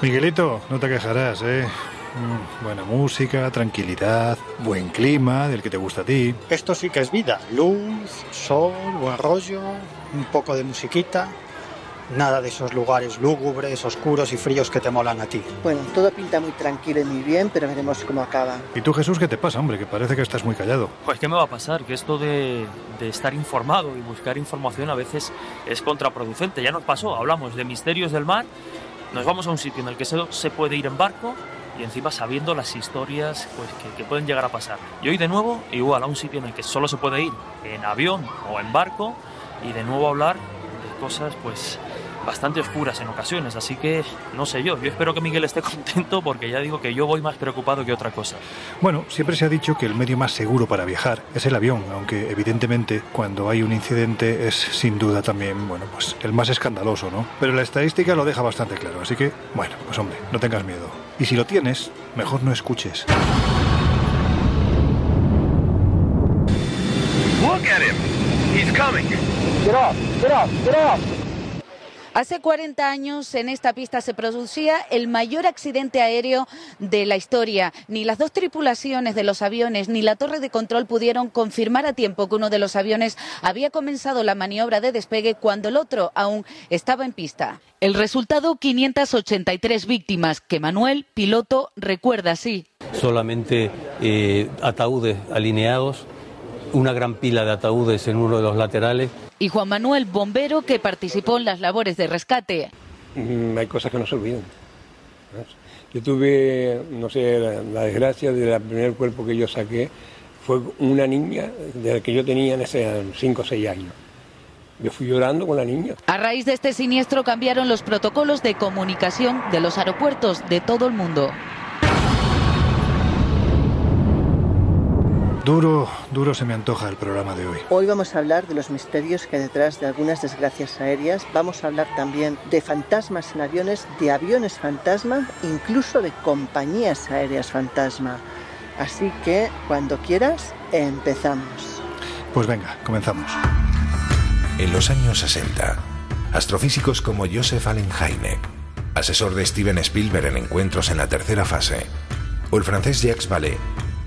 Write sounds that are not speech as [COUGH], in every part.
Miguelito, no te quejarás, ¿eh? Mm, Buena música, tranquilidad, buen clima, del que te gusta a ti. Esto sí que es vida. Luz, sol, buen rollo, un poco de musiquita. Nada de esos lugares lúgubres, oscuros y fríos que te molan a ti. Bueno, todo pinta muy tranquilo y muy bien, pero veremos cómo acaba. ¿Y tú, Jesús, qué te pasa, hombre? Que parece que estás muy callado. Pues, ¿qué me va a pasar? Que esto de, de estar informado y buscar información a veces es contraproducente. Ya nos pasó, hablamos de misterios del mar, nos vamos a un sitio en el que se, se puede ir en barco y encima sabiendo las historias pues, que, que pueden llegar a pasar. Y hoy de nuevo, igual, a un sitio en el que solo se puede ir en avión o en barco y de nuevo hablar de cosas pues bastante oscuras en ocasiones, así que no sé yo, yo espero que Miguel esté [LAUGHS] contento porque ya digo que yo voy más preocupado que otra cosa. Bueno, siempre se ha dicho que el medio más seguro para viajar es el avión, aunque evidentemente cuando hay un incidente es sin duda también, bueno, pues el más escandaloso, ¿no? Pero la estadística lo deja bastante claro, así que, bueno, pues hombre, no tengas miedo. Y si lo tienes, mejor no escuches. Look at him. He's coming. Get off, get off, get off. Hace 40 años en esta pista se producía el mayor accidente aéreo de la historia. Ni las dos tripulaciones de los aviones ni la torre de control pudieron confirmar a tiempo que uno de los aviones había comenzado la maniobra de despegue cuando el otro aún estaba en pista. El resultado, 583 víctimas, que Manuel, piloto, recuerda así. solamente eh, ataúdes alineados, una gran pila de ataúdes en uno de los laterales. Y Juan Manuel, bombero, que participó en las labores de rescate. Mm, hay cosas que no se olvidan. Yo tuve, no sé, la, la desgracia del primer cuerpo que yo saqué fue una niña desde que yo tenía en ese 5 o 6 años. Yo fui llorando con la niña. A raíz de este siniestro cambiaron los protocolos de comunicación de los aeropuertos de todo el mundo. Duro, duro se me antoja el programa de hoy. Hoy vamos a hablar de los misterios que hay detrás de algunas desgracias aéreas. Vamos a hablar también de fantasmas en aviones, de aviones fantasma, incluso de compañías aéreas fantasma. Así que, cuando quieras, empezamos. Pues venga, comenzamos. En los años 60, astrofísicos como Joseph Allen Hynek, asesor de Steven Spielberg en encuentros en la tercera fase, o el francés Jacques Vallée,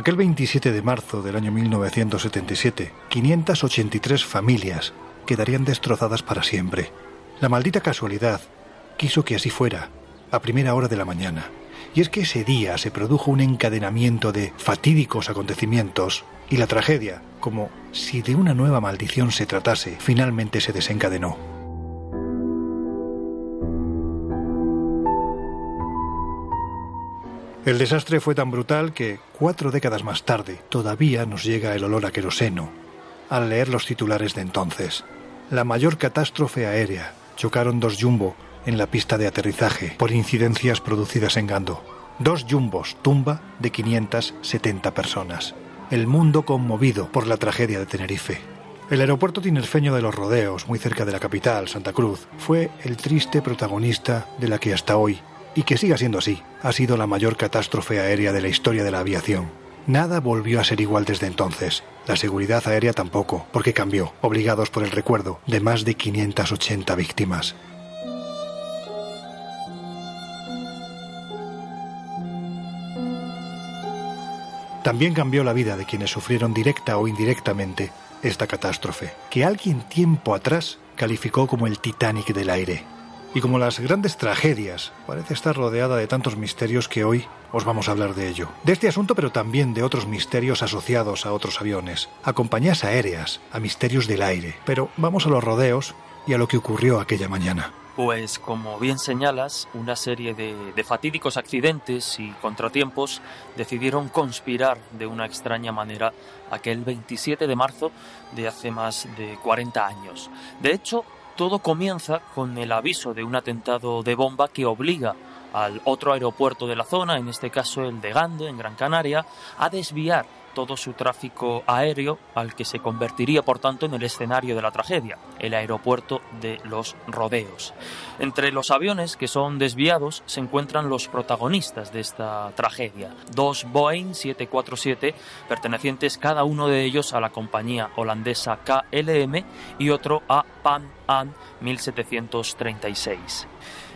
Aquel 27 de marzo del año 1977, 583 familias quedarían destrozadas para siempre. La maldita casualidad quiso que así fuera, a primera hora de la mañana. Y es que ese día se produjo un encadenamiento de fatídicos acontecimientos y la tragedia, como si de una nueva maldición se tratase, finalmente se desencadenó. El desastre fue tan brutal que, cuatro décadas más tarde, todavía nos llega el olor a queroseno al leer los titulares de entonces. La mayor catástrofe aérea. Chocaron dos jumbo en la pista de aterrizaje por incidencias producidas en Gando. Dos jumbos, tumba de 570 personas. El mundo conmovido por la tragedia de Tenerife. El aeropuerto tinerfeño de los Rodeos, muy cerca de la capital, Santa Cruz, fue el triste protagonista de la que hasta hoy y que siga siendo así, ha sido la mayor catástrofe aérea de la historia de la aviación. Nada volvió a ser igual desde entonces. La seguridad aérea tampoco, porque cambió, obligados por el recuerdo de más de 580 víctimas. también cambió la vida de quienes sufrieron directa o indirectamente esta catástrofe, que alguien tiempo atrás calificó como el Titanic del aire. Y como las grandes tragedias, parece estar rodeada de tantos misterios que hoy os vamos a hablar de ello. De este asunto, pero también de otros misterios asociados a otros aviones, a compañías aéreas, a misterios del aire. Pero vamos a los rodeos y a lo que ocurrió aquella mañana. Pues como bien señalas, una serie de, de, fatídicos accidentes y contratiempos decidieron conspirar de una extraña manera aquel 27 de marzo de hace más de 40 años. De hecho, todo comienza con el aviso de un atentado de bomba que obliga al otro aeropuerto de la zona, en este caso el de Gando, en Gran Canaria, a desviar todo su tráfico aéreo al que se convertiría por tanto en el escenario de la tragedia, el aeropuerto de los rodeos. Entre los aviones que son desviados se encuentran los protagonistas de esta tragedia, dos Boeing 747 pertenecientes cada uno de ellos a la compañía holandesa KLM y otro a Pan Am 1736.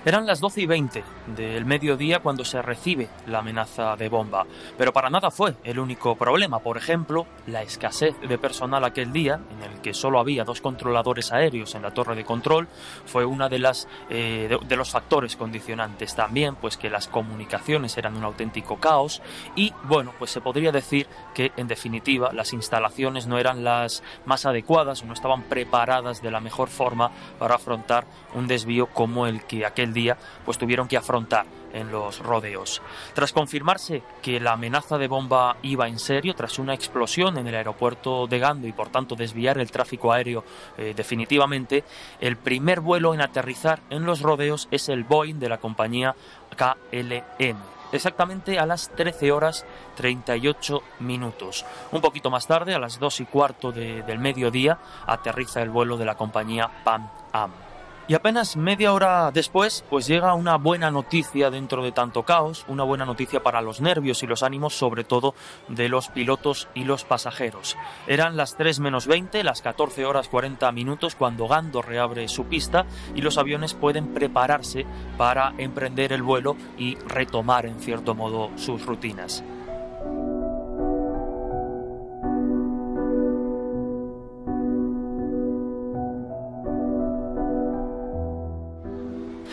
Eran las 12 y 20 del mediodía cuando se recibe la amenaza de bomba, pero para nada fue el único problema. Por ejemplo, la escasez de personal aquel día, en el que solo había dos controladores aéreos en la torre de control, fue una de las eh, de, de, los factores condicionantes. También, pues que las comunicaciones eran un auténtico caos y, bueno, pues se podría decir que en definitiva las instalaciones no eran las más adecuadas no estaban preparadas de la mejor forma para afrontar un desvío como el que aquel día pues tuvieron que afrontar en los rodeos. Tras confirmarse que la amenaza de bomba iba en serio, tras una explosión en el aeropuerto de Gando y por tanto desviar el tráfico aéreo eh, definitivamente, el primer vuelo en aterrizar en los rodeos es el Boeing de la compañía KLM exactamente a las 13 horas 38 minutos. Un poquito más tarde, a las 2 y cuarto de, del mediodía, aterriza el vuelo de la compañía Pan Am. Y apenas media hora después, pues llega una buena noticia dentro de tanto caos, una buena noticia para los nervios y los ánimos, sobre todo de los pilotos y los pasajeros. Eran las 3 menos 20, las 14 horas 40 minutos, cuando Gando reabre su pista y los aviones pueden prepararse para emprender el vuelo y retomar, en cierto modo, sus rutinas.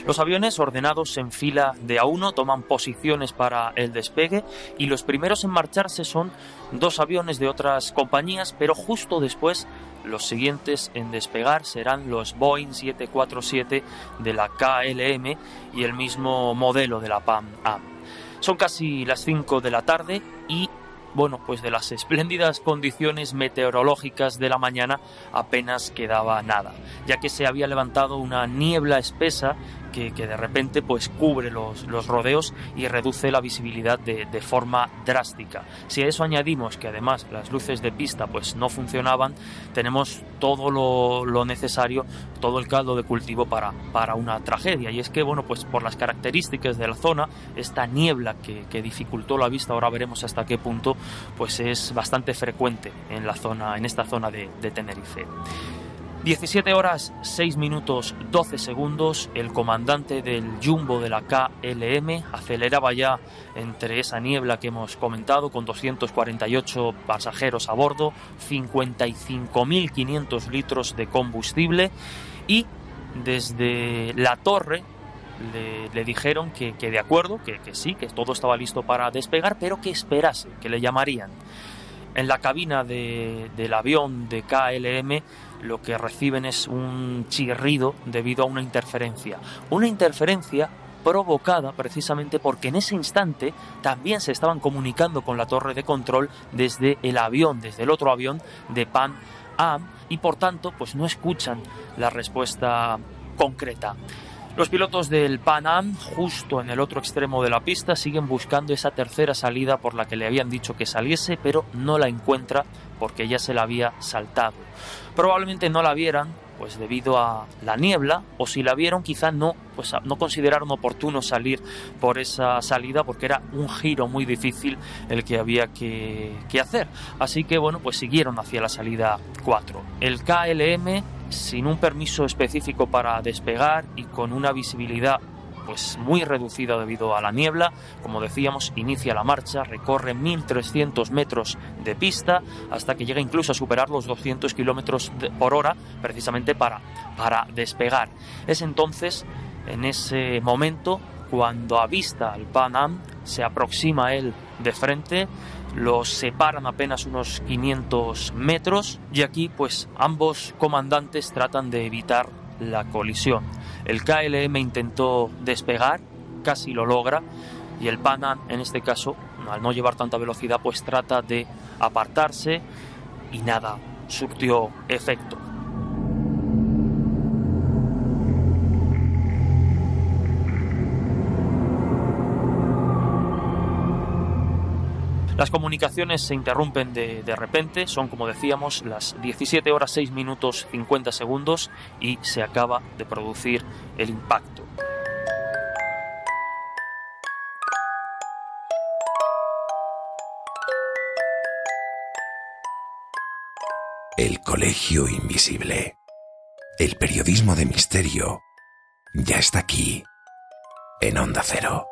Los aviones ordenados en fila de a uno toman posiciones para el despegue y los primeros en marcharse son dos aviones de otras compañías, pero justo después los siguientes en despegar serán los Boeing 747 de la KLM y el mismo modelo de la PAM AM. Son casi las 5 de la tarde y bueno, pues de las espléndidas condiciones meteorológicas de la mañana apenas quedaba nada, ya que se había levantado una niebla espesa que, de repente pues cubre los, los, rodeos y reduce la visibilidad de, de, forma drástica. Si a eso añadimos que además las luces de pista pues no funcionaban, tenemos todo lo, lo necesario, todo el caldo de cultivo para, para, una tragedia. Y es que, bueno, pues por las características de la zona, esta niebla que, que dificultó la vista, ahora veremos hasta qué punto, pues es bastante frecuente en la zona, en esta zona de, de Tenerife. 17 horas 6 minutos 12 segundos, el comandante del Jumbo de la KLM aceleraba ya entre esa niebla que hemos comentado con 248 pasajeros a bordo, 55.500 litros de combustible y desde la torre le, le dijeron que, que, de acuerdo, que, que sí, que todo estaba listo para despegar, pero que esperase, que le llamarían. En la cabina de, del avión de KLM lo que reciben es un chirrido debido a una interferencia. Una interferencia provocada precisamente porque en ese instante también se estaban comunicando con la torre de control desde el avión, desde el otro avión de Pan Am y por tanto pues no escuchan la respuesta concreta. Los pilotos del Pan Am, justo en el otro extremo de la pista, siguen buscando esa tercera salida por la que le habían dicho que saliese, pero no la encuentra porque ya se la había saltado. Probablemente no la vieran, pues debido a la niebla, o si la vieron quizá no, pues no consideraron oportuno salir por esa salida porque era un giro muy difícil el que había que, que hacer. Así que bueno, pues siguieron hacia la salida 4. El KLM sin un permiso específico para despegar y con una visibilidad pues muy reducida debido a la niebla. Como decíamos, inicia la marcha, recorre 1.300 metros de pista hasta que llega incluso a superar los 200 kilómetros por hora, precisamente para, para despegar. Es entonces, en ese momento, cuando avista al Pan Am, se aproxima a él de frente, los separan apenas unos 500 metros y aquí pues ambos comandantes tratan de evitar la colisión. El KLM intentó despegar, casi lo logra y el Pan Am en este caso, al no llevar tanta velocidad, pues trata de apartarse y nada, surtió efecto. Las comunicaciones se interrumpen de, de, repente, son como decíamos las 17 horas 6 minutos 50 segundos y se acaba de producir el impacto. El Colegio Invisible. El periodismo de misterio ya está aquí, en Onda Cero.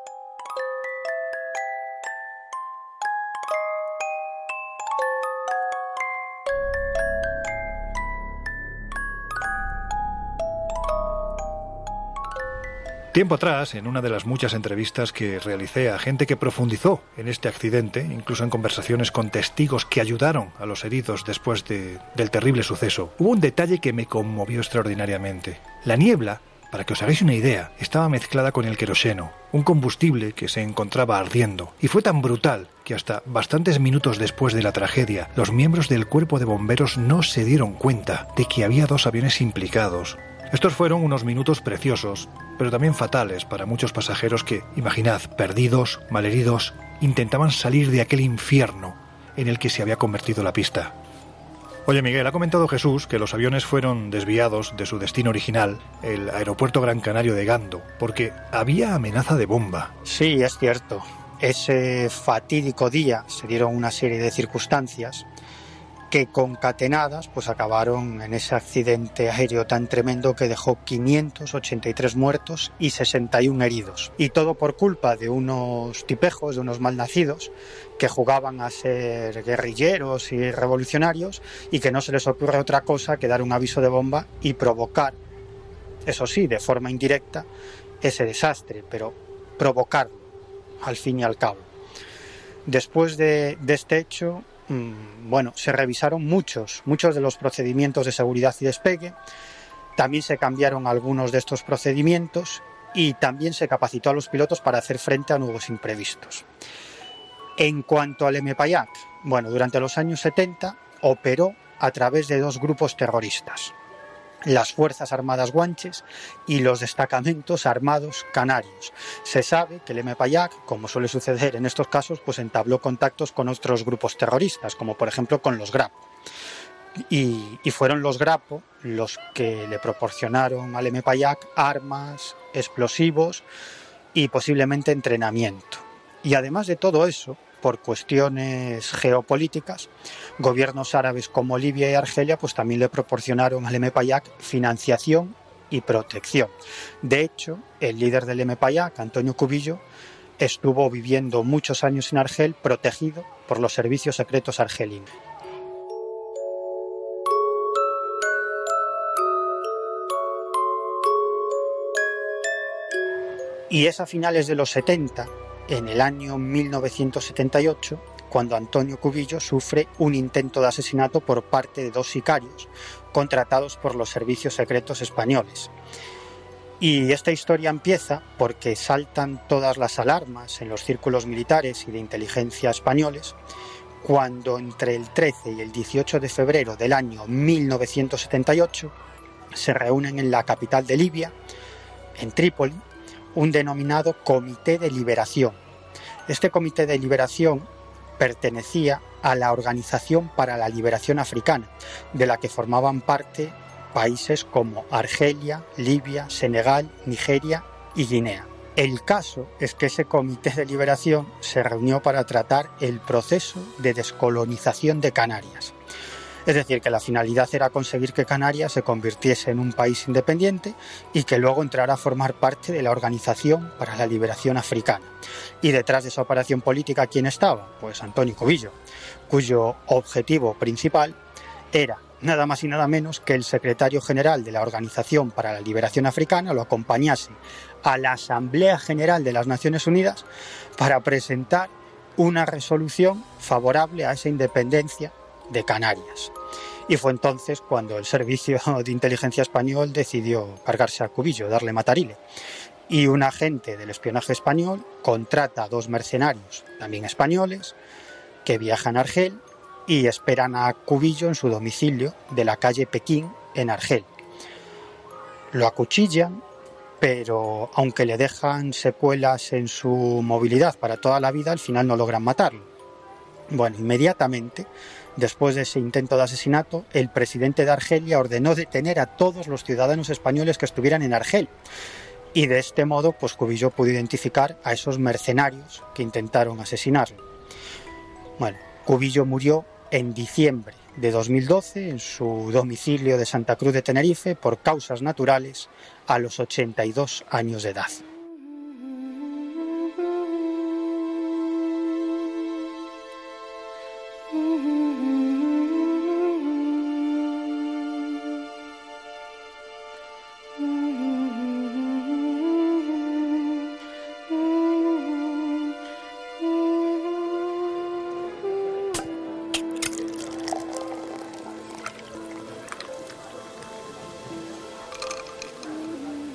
Tiempo atrás, en una de las muchas entrevistas que realicé a gente que profundizó en este accidente, incluso en conversaciones con testigos que ayudaron a los heridos después de, del terrible suceso, hubo un detalle que me conmovió extraordinariamente. La niebla, para que os hagáis una idea, estaba mezclada con el queroseno, un combustible que se encontraba ardiendo, y fue tan brutal que hasta bastantes minutos después de la tragedia, los miembros del cuerpo de bomberos no se dieron cuenta de que había dos aviones implicados, estos fueron unos minutos preciosos, pero también fatales para muchos pasajeros que, imaginad, perdidos, malheridos, intentaban salir de aquel infierno en el que se había convertido la pista. Oye Miguel, ha comentado Jesús que los aviones fueron desviados de su destino original, el aeropuerto Gran Canario de Gando, porque había amenaza de bomba. Sí, es cierto. Ese fatídico día se dieron una serie de circunstancias que concatenadas pues acabaron en ese accidente aéreo tan tremendo que dejó 583 muertos y 61 heridos. Y todo por culpa de unos tipejos, de unos malnacidos que jugaban a ser guerrilleros y revolucionarios y que no se les ocurre otra cosa que dar un aviso de bomba y provocar, eso sí, de forma indirecta, ese desastre, pero provocarlo al fin y al cabo. Después de, este hecho, bueno, se revisaron muchos, muchos de los procedimientos de seguridad y despegue, también se cambiaron algunos de estos procedimientos y también se capacitó a los pilotos para hacer frente a nuevos imprevistos. En cuanto al MPAYAC, bueno, durante los años 70 operó a través de dos grupos terroristas las Fuerzas Armadas Guanches y los destacamentos armados canarios. Se sabe que el MPAYAC, como suele suceder en estos casos, pues entabló contactos con otros grupos terroristas, como por ejemplo con los Grapo. Y, fueron los Grapo los que le proporcionaron al MPAYAC armas, explosivos y posiblemente entrenamiento. Y además de todo eso, por cuestiones geopolíticas, gobiernos árabes como Libia y Argelia pues también le proporcionaron al MPAYAC financiación y protección. De hecho, el líder del MPAYAC, Antonio Cubillo, estuvo viviendo muchos años en Argel protegido por los servicios secretos argelinos. Y es a finales de los 70 en el año 1978 cuando Antonio Cubillo sufre un intento de asesinato por parte de dos sicarios contratados por los servicios secretos españoles. Y esta historia empieza porque saltan todas las alarmas en los círculos militares y de inteligencia españoles cuando entre el 13 y el 18 de febrero del año 1978 se reúnen en la capital de Libia, en Trípoli, un denominado Comité de Liberación. Este Comité de Liberación pertenecía a la Organización para la Liberación Africana, de la que formaban parte países como Argelia, Libia, Senegal, Nigeria y Guinea. El caso es que ese comité de liberación se reunió para tratar el proceso de descolonización de Canarias. Es decir, que la finalidad era conseguir que Canarias se convirtiese en un país independiente y que luego entrara a formar parte de la Organización para la Liberación Africana. Y detrás de esa operación política, ¿quién estaba? Pues Antonio Cobillo, cuyo objetivo principal era nada más y nada menos que el secretario general de la Organización para la Liberación Africana lo acompañase a la Asamblea General de las Naciones Unidas para presentar una resolución favorable a esa independencia de Canarias. Y fue entonces cuando el Servicio de Inteligencia Español decidió cargarse a Cubillo, darle matarile. Y un agente del espionaje español contrata a dos mercenarios, también españoles, que viajan a Argel y esperan a Cubillo en su domicilio de la calle Pekín en Argel. Lo acuchillan, pero aunque le dejan secuelas en su movilidad para toda la vida, al final no logran matarlo. Bueno, inmediatamente, después de ese intento de asesinato, el presidente de Argelia ordenó detener a todos los ciudadanos españoles que estuvieran en Argel. Y de este modo, pues Cubillo pudo identificar a esos mercenarios que intentaron asesinarlo. Bueno, Cubillo murió en diciembre de 2012 en su domicilio de Santa Cruz de Tenerife por causas naturales a los 82 años de edad.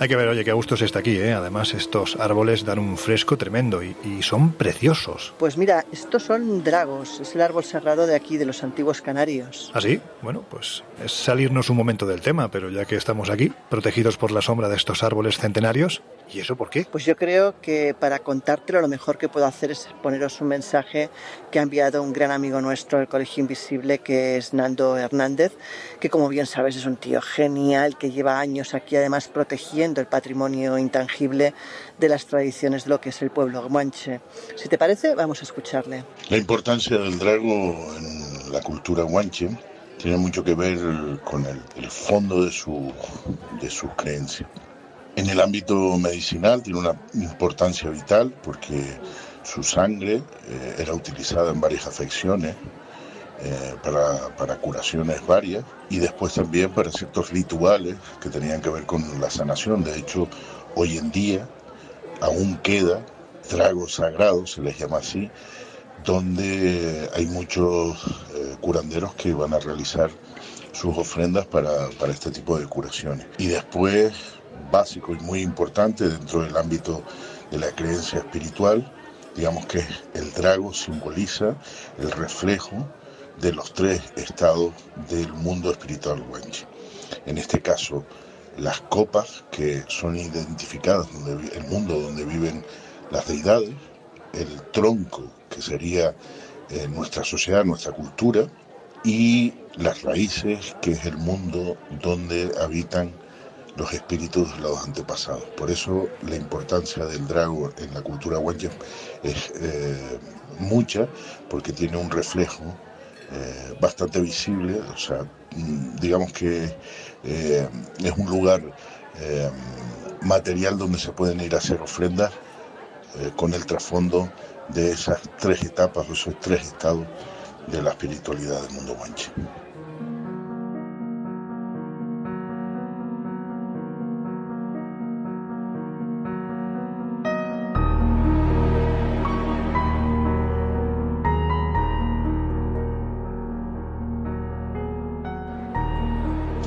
Hay que ver, oye, qué gusto se está aquí, ¿eh? Además, estos árboles dan un fresco tremendo y, y, son preciosos. Pues mira, estos son dragos, es el árbol sagrado de aquí, de los antiguos canarios. ¿Ah, sí? Bueno, pues es salirnos un momento del tema, pero ya que estamos aquí, protegidos por la sombra de estos árboles centenarios, ¿y eso por qué? Pues yo creo que para contártelo lo mejor que puedo hacer es poneros un mensaje que ha enviado un gran amigo nuestro del Colegio Invisible, que es Nando Hernández, que como bien sabes es un tío genial, que lleva años aquí además protegiendo el patrimonio intangible de las tradiciones de lo que es el pueblo guanche. Si te parece, vamos a escucharle. La importancia del drago en la cultura guanche tiene mucho que ver con el, el fondo de su, de sus creencias. En el ámbito medicinal tiene una importancia vital porque su sangre eh, era utilizada en varias afecciones eh, para, curaciones varias y después también para ciertos rituales que tenían que ver con la sanación. De hecho, hoy en día aún queda tragos sagrados, se les llama así, donde hay muchos eh, curanderos que van a realizar sus ofrendas para este tipo de curaciones. Y después, básico y muy importante dentro del ámbito de la creencia espiritual, digamos que el drago simboliza el reflejo de los tres estados del mundo espiritual guanche. En este caso, las copas que son identificadas, el mundo donde viven las deidades, el tronco que sería eh, nuestra sociedad, nuestra cultura, y las raíces que es el mundo donde habitan los espíritus los antepasados. Por eso la importancia del drago en la cultura guanche es eh, mucha, porque tiene un reflejo eh, bastante visible, o sea, mm, digamos que eh, es un lugar material donde se pueden ir a hacer ofrendas con el trasfondo de esas tres etapas, de esos tres estados de la espiritualidad del mundo guanche.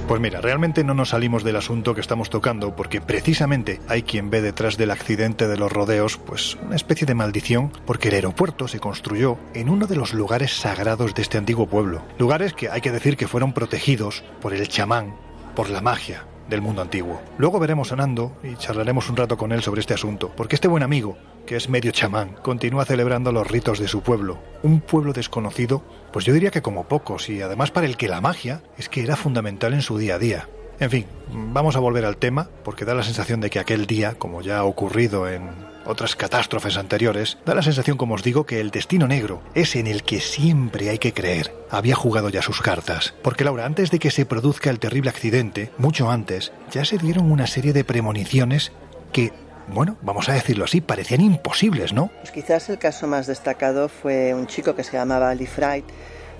Pues mira, realmente no nos salimos del asunto que estamos tocando porque precisamente hay quien ve detrás del accidente de los rodeos pues una especie de maldición porque el aeropuerto se construyó en uno de los lugares sagrados de este antiguo pueblo. Lugares que hay que decir que fueron protegidos por el chamán, por la magia del mundo antiguo. Luego veremos a Nando y charlaremos un rato con él sobre este asunto, porque este buen amigo, que es medio chamán, continúa celebrando los ritos de su pueblo, un pueblo desconocido, pues yo diría que como pocos, y además para el que la magia es que era fundamental en su día a día. En fin, vamos a volver al tema, porque da la sensación de que aquel día, como ya ha ocurrido en otras catástrofes anteriores, da la sensación, como os digo, que el destino negro es en el que siempre hay que creer. Había jugado ya sus cartas. Porque Laura, antes de que se produzca el terrible accidente, mucho antes, ya se dieron una serie de premoniciones que bueno, vamos a decirlo así, parecían imposibles, ¿no? Pues quizás el caso más destacado fue un chico que se llamaba Lee Fright,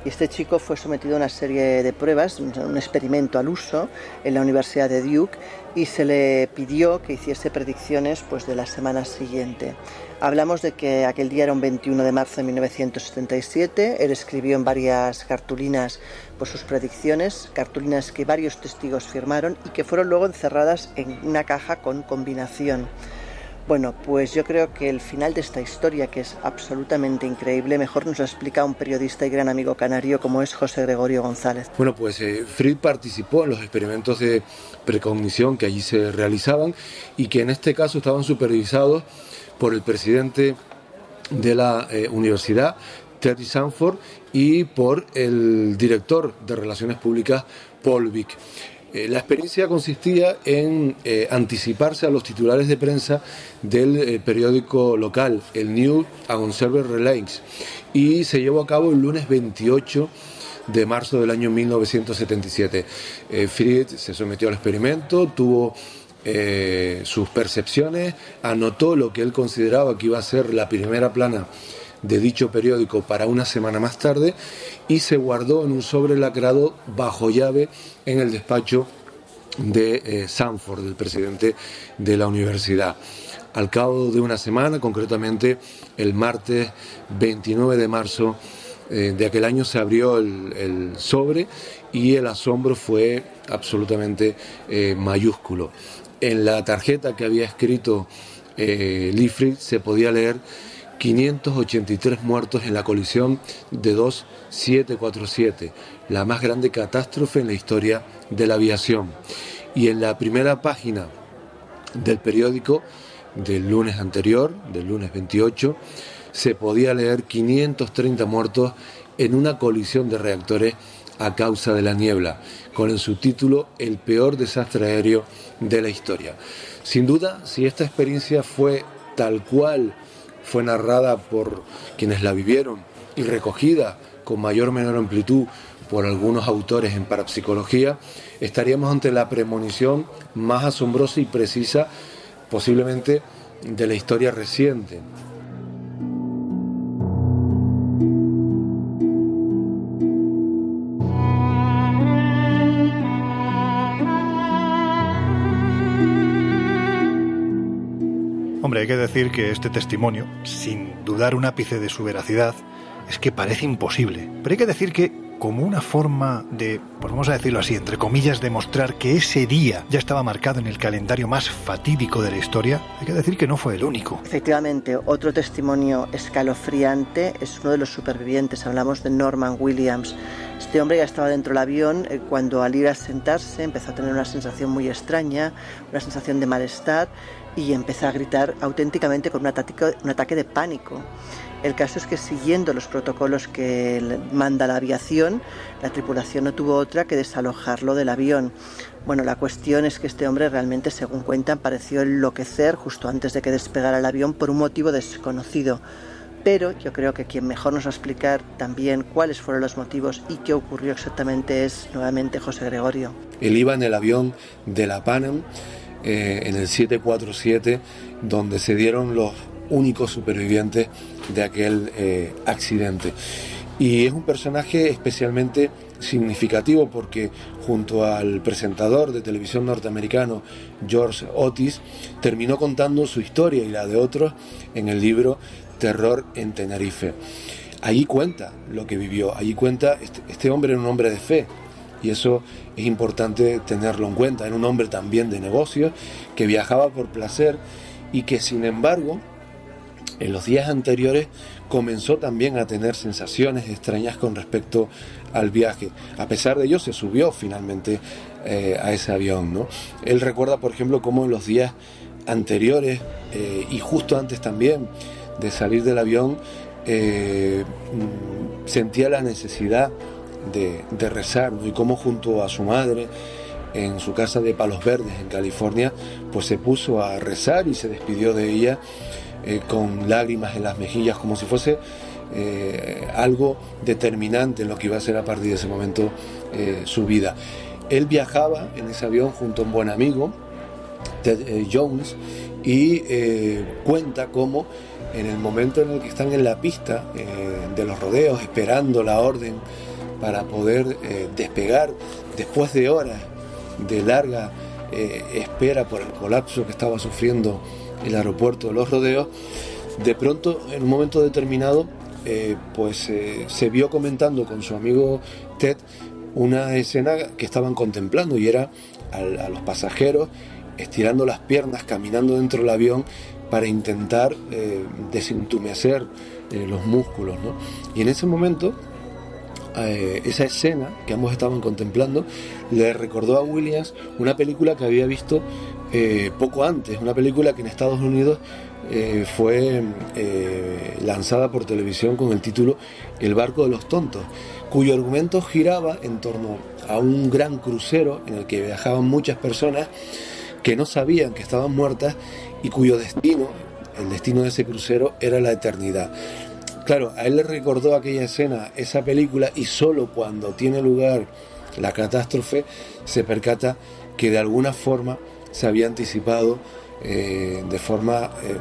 y este chico fue sometido a una serie de pruebas, un experimento al uso en la Universidad de Duke y se le pidió que hiciese predicciones pues, de la semana siguiente. Hablamos de que aquel día era un 21 de marzo de 1977, él escribió en varias cartulinas pues, sus predicciones, cartulinas que varios testigos firmaron y que fueron luego encerradas en una caja con combinación. Bueno, pues yo creo que el final de esta historia, que es absolutamente increíble, mejor nos lo explica un periodista y gran amigo canario como es José Gregorio González. Bueno, pues eh, Fried participó en los experimentos de precognición que allí se realizaban y que en este caso estaban supervisados por el presidente de la eh, universidad, Terry Sanford, y por el director de Relaciones Públicas, Paul Vick. Eh, la experiencia consistía en eh, anticiparse a los titulares de prensa del eh, periódico local, el New Observer Relays, y se llevó a cabo el lunes 28 de marzo del año 1977. Fried se sometió al experimento, tuvo sus percepciones, anotó lo que él consideraba que iba a ser la primera plana de dicho periódico para una semana más tarde y se guardó en un sobre lacrado bajo llave en el despacho de eh, Sanford, del presidente de la universidad. Al cabo de una semana, concretamente el martes 29 de marzo eh, de aquel año, se abrió el, sobre y el asombro fue absolutamente eh, mayúsculo. En la tarjeta que había escrito Liefried se podía leer 583 muertos en la colisión de dos 747, la más grande catástrofe en la historia de la aviación. Y en la primera página del periódico del lunes anterior, del lunes 28, se podía leer 530 muertos en una colisión de reactores a causa de la niebla, con el subtítulo El peor desastre aéreo de la historia. Sin duda, si esta experiencia fue tal cual fue narrada por quienes la vivieron y recogida con mayor o menor amplitud por algunos autores en parapsicología, estaríamos ante la premonición más asombrosa y precisa posiblemente de la historia reciente. Decir que este testimonio, sin dudar un ápice de su veracidad, es que parece imposible. Pero hay que decir que como una forma de, pues vamos a decirlo así, entre comillas, demostrar que ese día ya estaba marcado en el calendario más fatídico de la historia, hay que decir que no fue el único. Efectivamente, otro testimonio escalofriante es uno de los supervivientes, hablamos de Norman Williams. Este hombre ya estaba dentro del avión eh, cuando al ir a sentarse empezó a tener una sensación muy extraña, una sensación de malestar y empezó a gritar auténticamente con un ataque, un ataque de pánico. El caso es que siguiendo los protocolos que manda la aviación, la tripulación no tuvo otra que desalojarlo del avión. Bueno, la cuestión es que este hombre realmente, según cuentan, pareció enloquecer justo antes de que despegara el avión por un motivo desconocido. Pero yo creo que quien mejor nos va a explicar también cuáles fueron los motivos y qué ocurrió exactamente es nuevamente José Gregorio. Él iba en el avión de la Panam, eh, en el 747, donde se dieron los únicos supervivientes de aquel eh, accidente. Y es un personaje especialmente significativo porque junto al presentador de televisión norteamericano George Otis terminó contando su historia y la de otros en el libro Terror en Tenerife. Allí cuenta lo que vivió, allí cuenta, este, este hombre era un hombre de fe y eso es importante tenerlo en cuenta, era un hombre también de negocios que viajaba por placer y que sin embargo en los días anteriores comenzó también a tener sensaciones extrañas con respecto al viaje. A pesar de ello, se subió finalmente eh, a ese avión. ¿no? Él recuerda, por ejemplo, cómo en los días anteriores eh, y justo antes también de salir del avión, eh, mm, sentía la necesidad de, rezar y cómo junto a su madre en su casa de Palos Verdes, en California, pues se puso a rezar y se despidió de ella eh, con lágrimas en las mejillas, como si fuese eh, algo determinante en lo que iba a ser a partir de ese momento eh, su vida. Él viajaba en ese avión junto a un buen amigo, Ted Jones, y cuenta cómo en el momento en el que están en la pista de los rodeos, esperando la orden para poder despegar después de horas de larga espera por el colapso que estaba sufriendo el aeropuerto de los rodeos, de pronto, en un momento determinado, eh, pues eh, se vio comentando con su amigo Ted una escena que estaban contemplando y era a, los pasajeros estirando las piernas, caminando dentro del avión para intentar eh, desintumecer los músculos. Y en ese momento, esa escena que ambos estaban contemplando le recordó a Williams una película que había visto eh, poco antes, una película que en Estados Unidos eh, fue eh, lanzada por televisión con el título El barco de los tontos, cuyo argumento giraba en torno a un gran crucero en el que viajaban muchas personas que no sabían que estaban muertas y cuyo destino, el destino de ese crucero, era la eternidad. Claro, a él le recordó aquella escena, esa película, y solo cuando tiene lugar la catástrofe se percata que de alguna forma se había anticipado eh, de forma eh,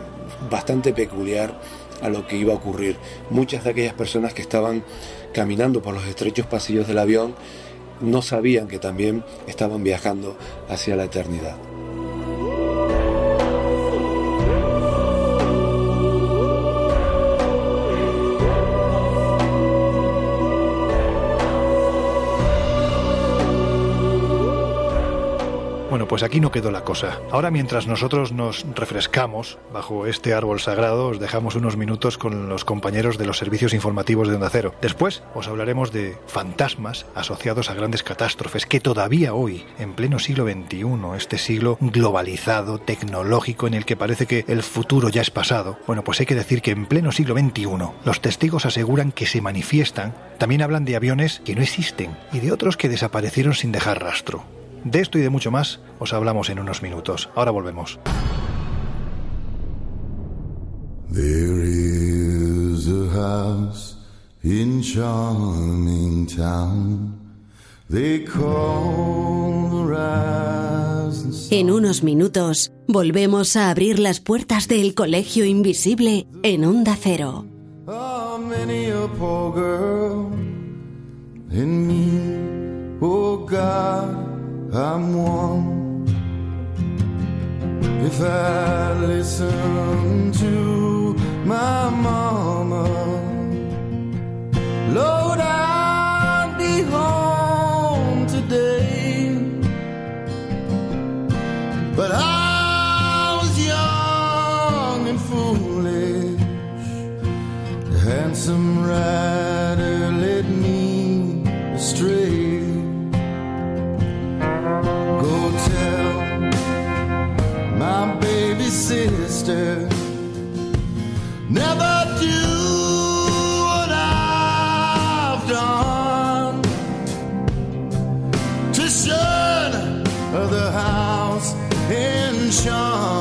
bastante peculiar a lo que iba a ocurrir. Muchas de aquellas personas que estaban caminando por los estrechos pasillos del avión no sabían que también estaban viajando hacia la eternidad. Pues aquí no quedó la cosa. Ahora mientras nosotros nos refrescamos bajo este árbol sagrado, os dejamos unos minutos con los compañeros de los servicios informativos de Onda Cero. Después os hablaremos de fantasmas asociados a grandes catástrofes que todavía hoy, en pleno siglo XXI, este siglo globalizado, tecnológico, en el que parece que el futuro ya es pasado, bueno, pues hay que decir que en pleno siglo XXI los testigos aseguran que se manifiestan, también hablan de aviones que no existen y de otros que desaparecieron sin dejar rastro. De esto y de mucho más os hablamos en unos minutos. Ahora volvemos. There is a house in charming town. They call the En unos minutos volvemos a abrir las puertas del colegio invisible en Onda Cero. Oh, many a poor girl in me, oh God. I'm one. If I listen to my mama, Lord, I'd be home today. But I was young and foolish, handsome rider sister. Never do what I've done to shun the house in charming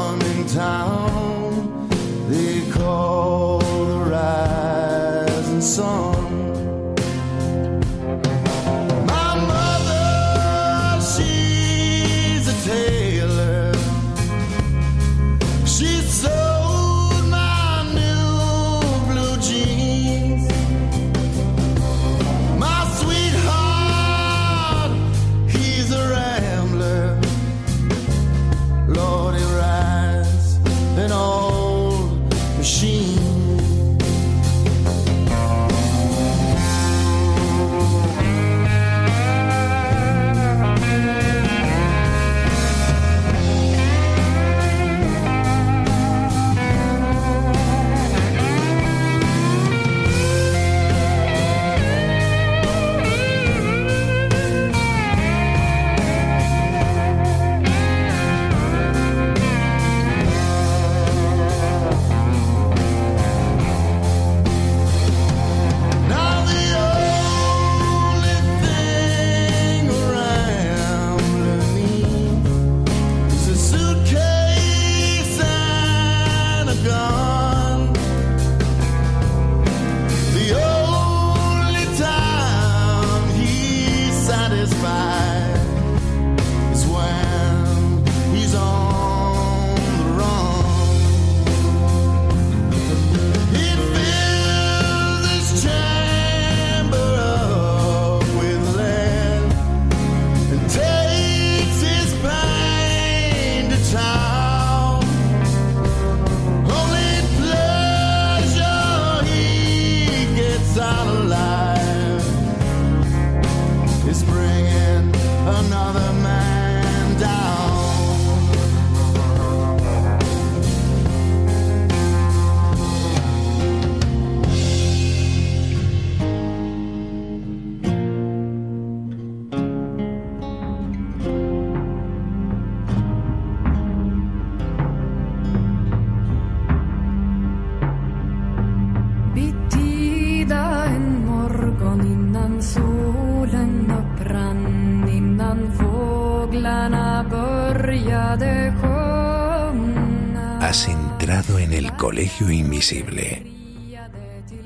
Colegio Invisible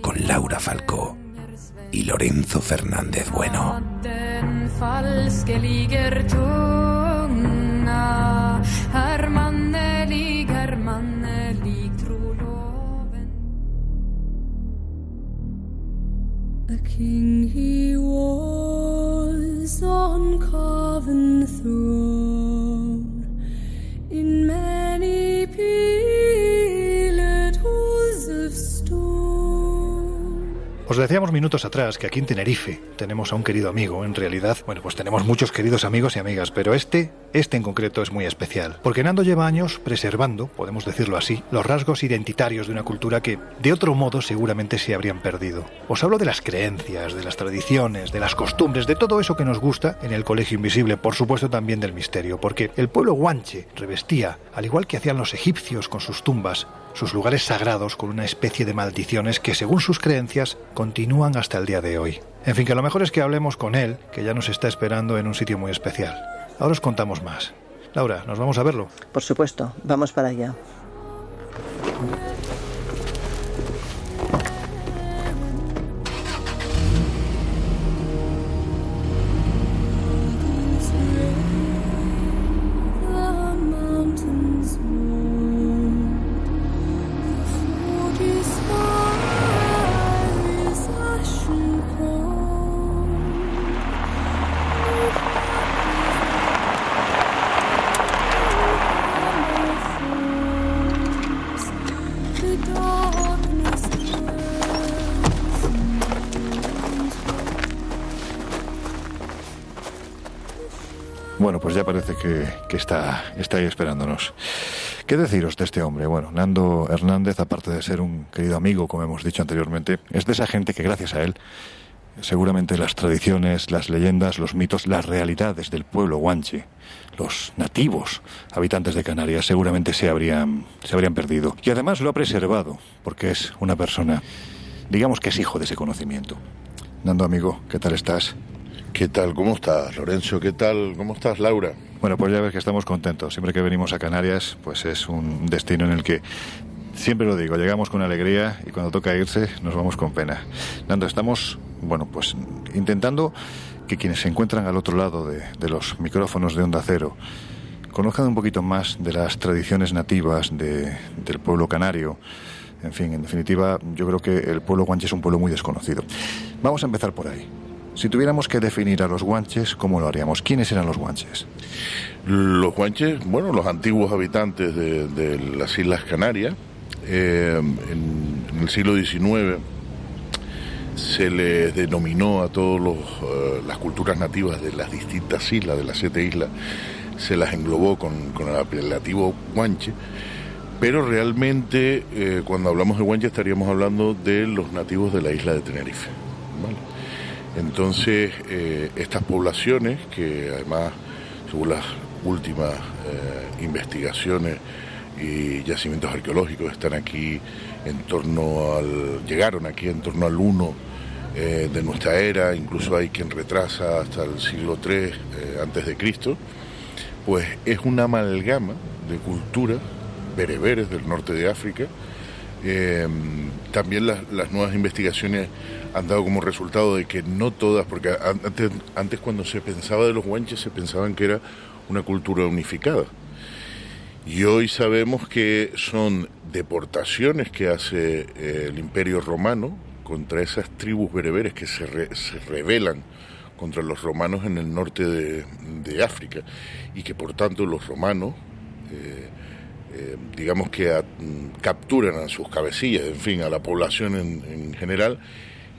con Laura Falcó y Lorenzo Fernández Bueno. Atrás que aquí en Tenerife tenemos a un querido amigo. En realidad, bueno, pues tenemos muchos queridos amigos y amigas, pero este, este en concreto es muy especial. Porque Nando lleva años preservando, podemos decirlo así, los rasgos identitarios de una cultura que, de otro modo, seguramente se habrían perdido. Os hablo de las creencias, de las tradiciones, de las costumbres, de todo eso que nos gusta en el Colegio Invisible, por supuesto también del misterio, porque el pueblo guanche revestía, al igual que hacían los egipcios con sus tumbas, sus lugares sagrados con una especie de maldiciones que, según sus creencias, continúan hasta el día de hoy. En fin, que lo mejor es que hablemos con él, que ya nos está esperando en un sitio muy especial. Ahora os contamos más. Laura, ¿nos vamos a verlo? Por supuesto, vamos para allá. Que, que está, está ahí esperándonos. ¿Qué deciros de este hombre? Bueno, Nando Hernández, aparte de ser un querido amigo, como hemos dicho anteriormente, es de esa gente que gracias a él, seguramente las tradiciones, las leyendas, los mitos, las realidades del pueblo guanche, los nativos habitantes de Canarias, seguramente se habrían, se habrían perdido. Y además lo ha preservado, porque es una persona, digamos que es hijo de ese conocimiento. Nando, amigo, ¿qué tal estás? ¿Qué tal? ¿Cómo estás, Lorenzo? ¿Qué tal? ¿Cómo estás, Laura? Bueno, pues ya ves que estamos contentos. Siempre que venimos a Canarias, pues es un destino en el que, siempre lo digo, llegamos con alegría y cuando toca irse nos vamos con pena. Nando, estamos, bueno, pues intentando que quienes se encuentran al otro lado de, los micrófonos de Onda Cero conozcan un poquito más de las tradiciones nativas de- del pueblo canario. En fin, en definitiva, yo creo que el pueblo guanche es un pueblo muy desconocido. Vamos a empezar por ahí. Si tuviéramos que definir a los guanches, ¿cómo lo haríamos? ¿Quiénes eran los guanches? Los guanches, bueno, los antiguos habitantes de, las Islas Canarias, eh, en, el siglo XIX se les denominó a todas las culturas nativas de las distintas islas, de las siete islas, se las englobó con, con el apelativo guanche, pero realmente eh, cuando hablamos de guanche estaríamos hablando de los nativos de la isla de Tenerife. ¿vale? Entonces, eh, estas poblaciones, que además, según las últimas eh, investigaciones y yacimientos arqueológicos, están aquí en torno al. llegaron aquí en torno al 1 eh, de nuestra era, incluso hay quien retrasa hasta el siglo III antes de Cristo, pues es una amalgama de culturas bereberes del norte de África. Eh, también las, las nuevas investigaciones han dado como resultado de que no todas, porque an- antes, antes cuando se pensaba de los guanches se pensaban que era una cultura unificada. Y hoy sabemos que son deportaciones que hace eh, el Imperio Romano contra esas tribus bereberes que se, re- se rebelan contra los romanos en el norte de, de África y que por tanto los romanos, eh, eh, digamos que a- mm, capturan a sus cabecillas, en fin, a la población en, en general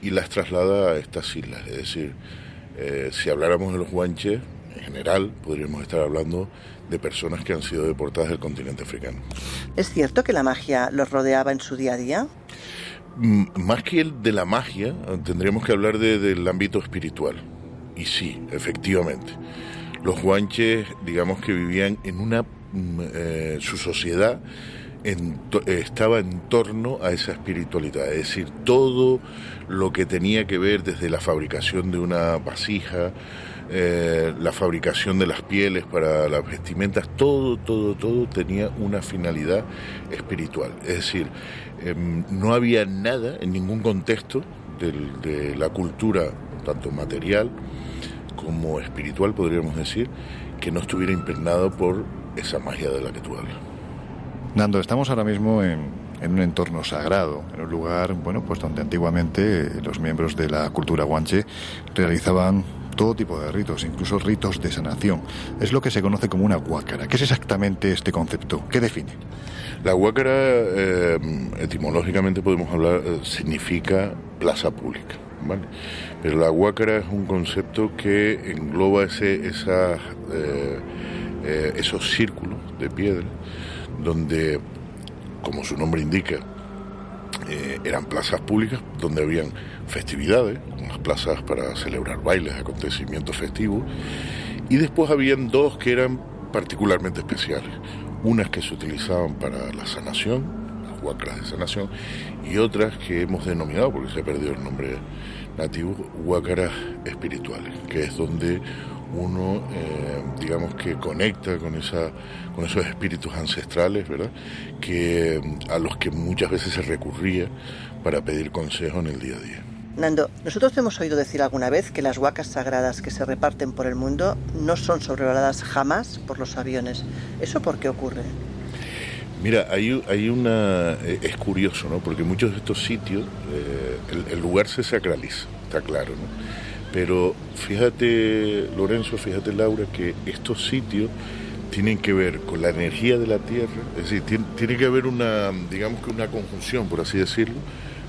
y las traslada a estas islas. Es decir, eh, si habláramos de los guanches, en general podríamos estar hablando de personas que han sido deportadas del continente africano. ¿Es cierto que la magia los rodeaba en su día a día? Mm, Más que el de la magia, tendríamos que hablar de- del ámbito espiritual. Y sí, efectivamente. Los guanches, digamos que vivían en una... mm, eh, su sociedad estaba en torno a esa espiritualidad, es decir, todo lo que tenía que ver desde la fabricación de una vasija, eh, la fabricación de las pieles para las vestimentas, todo, todo, todo tenía una finalidad espiritual. Es decir, em, no había nada en ningún contexto de la cultura, tanto material como espiritual, podríamos decir, que no estuviera impregnado por esa magia de la que tú hablas. Nando, estamos ahora mismo en, en un entorno sagrado, en un lugar, bueno, pues donde antiguamente los miembros de la cultura guanche realizaban todo tipo de ritos, incluso ritos de sanación. Es lo que se conoce como una huácara. ¿Qué es exactamente este concepto? ¿Qué define? La huácara, eh, etimológicamente podemos hablar, eh, significa plaza pública, ¿vale? Pero la huácara es un concepto que engloba ese, esa, eh, eh, esos círculos de piedra donde, como su nombre indica, eh, eran plazas públicas donde habían festividades, unas plazas para celebrar bailes, acontecimientos festivos, y después habían dos que eran particularmente especiales, unas que se utilizaban para la sanación, las huacras de sanación, y otras que hemos denominado, porque se ha perdido el nombre nativo, huácaras espirituales, que es donde uno, eh, digamos que conecta con esa, con esos espíritus ancestrales, ¿verdad? Que a los que muchas veces se recurría para pedir consejo en el día a día. Nando, nosotros hemos oído decir alguna vez que las huacas sagradas que se reparten por el mundo no son sobrevoladas jamás por los aviones. ¿Eso por qué ocurre? Mira, hay, hay una... eh, Es curioso, ¿no? Porque muchos de estos sitios, eh, el, el lugar se sacraliza, está claro, ¿no? Pero fíjate, Lorenzo, fíjate, Laura, que estos sitios tienen que ver con la energía de la Tierra, es decir, tiene, que haber una, digamos que una conjunción, por así decirlo,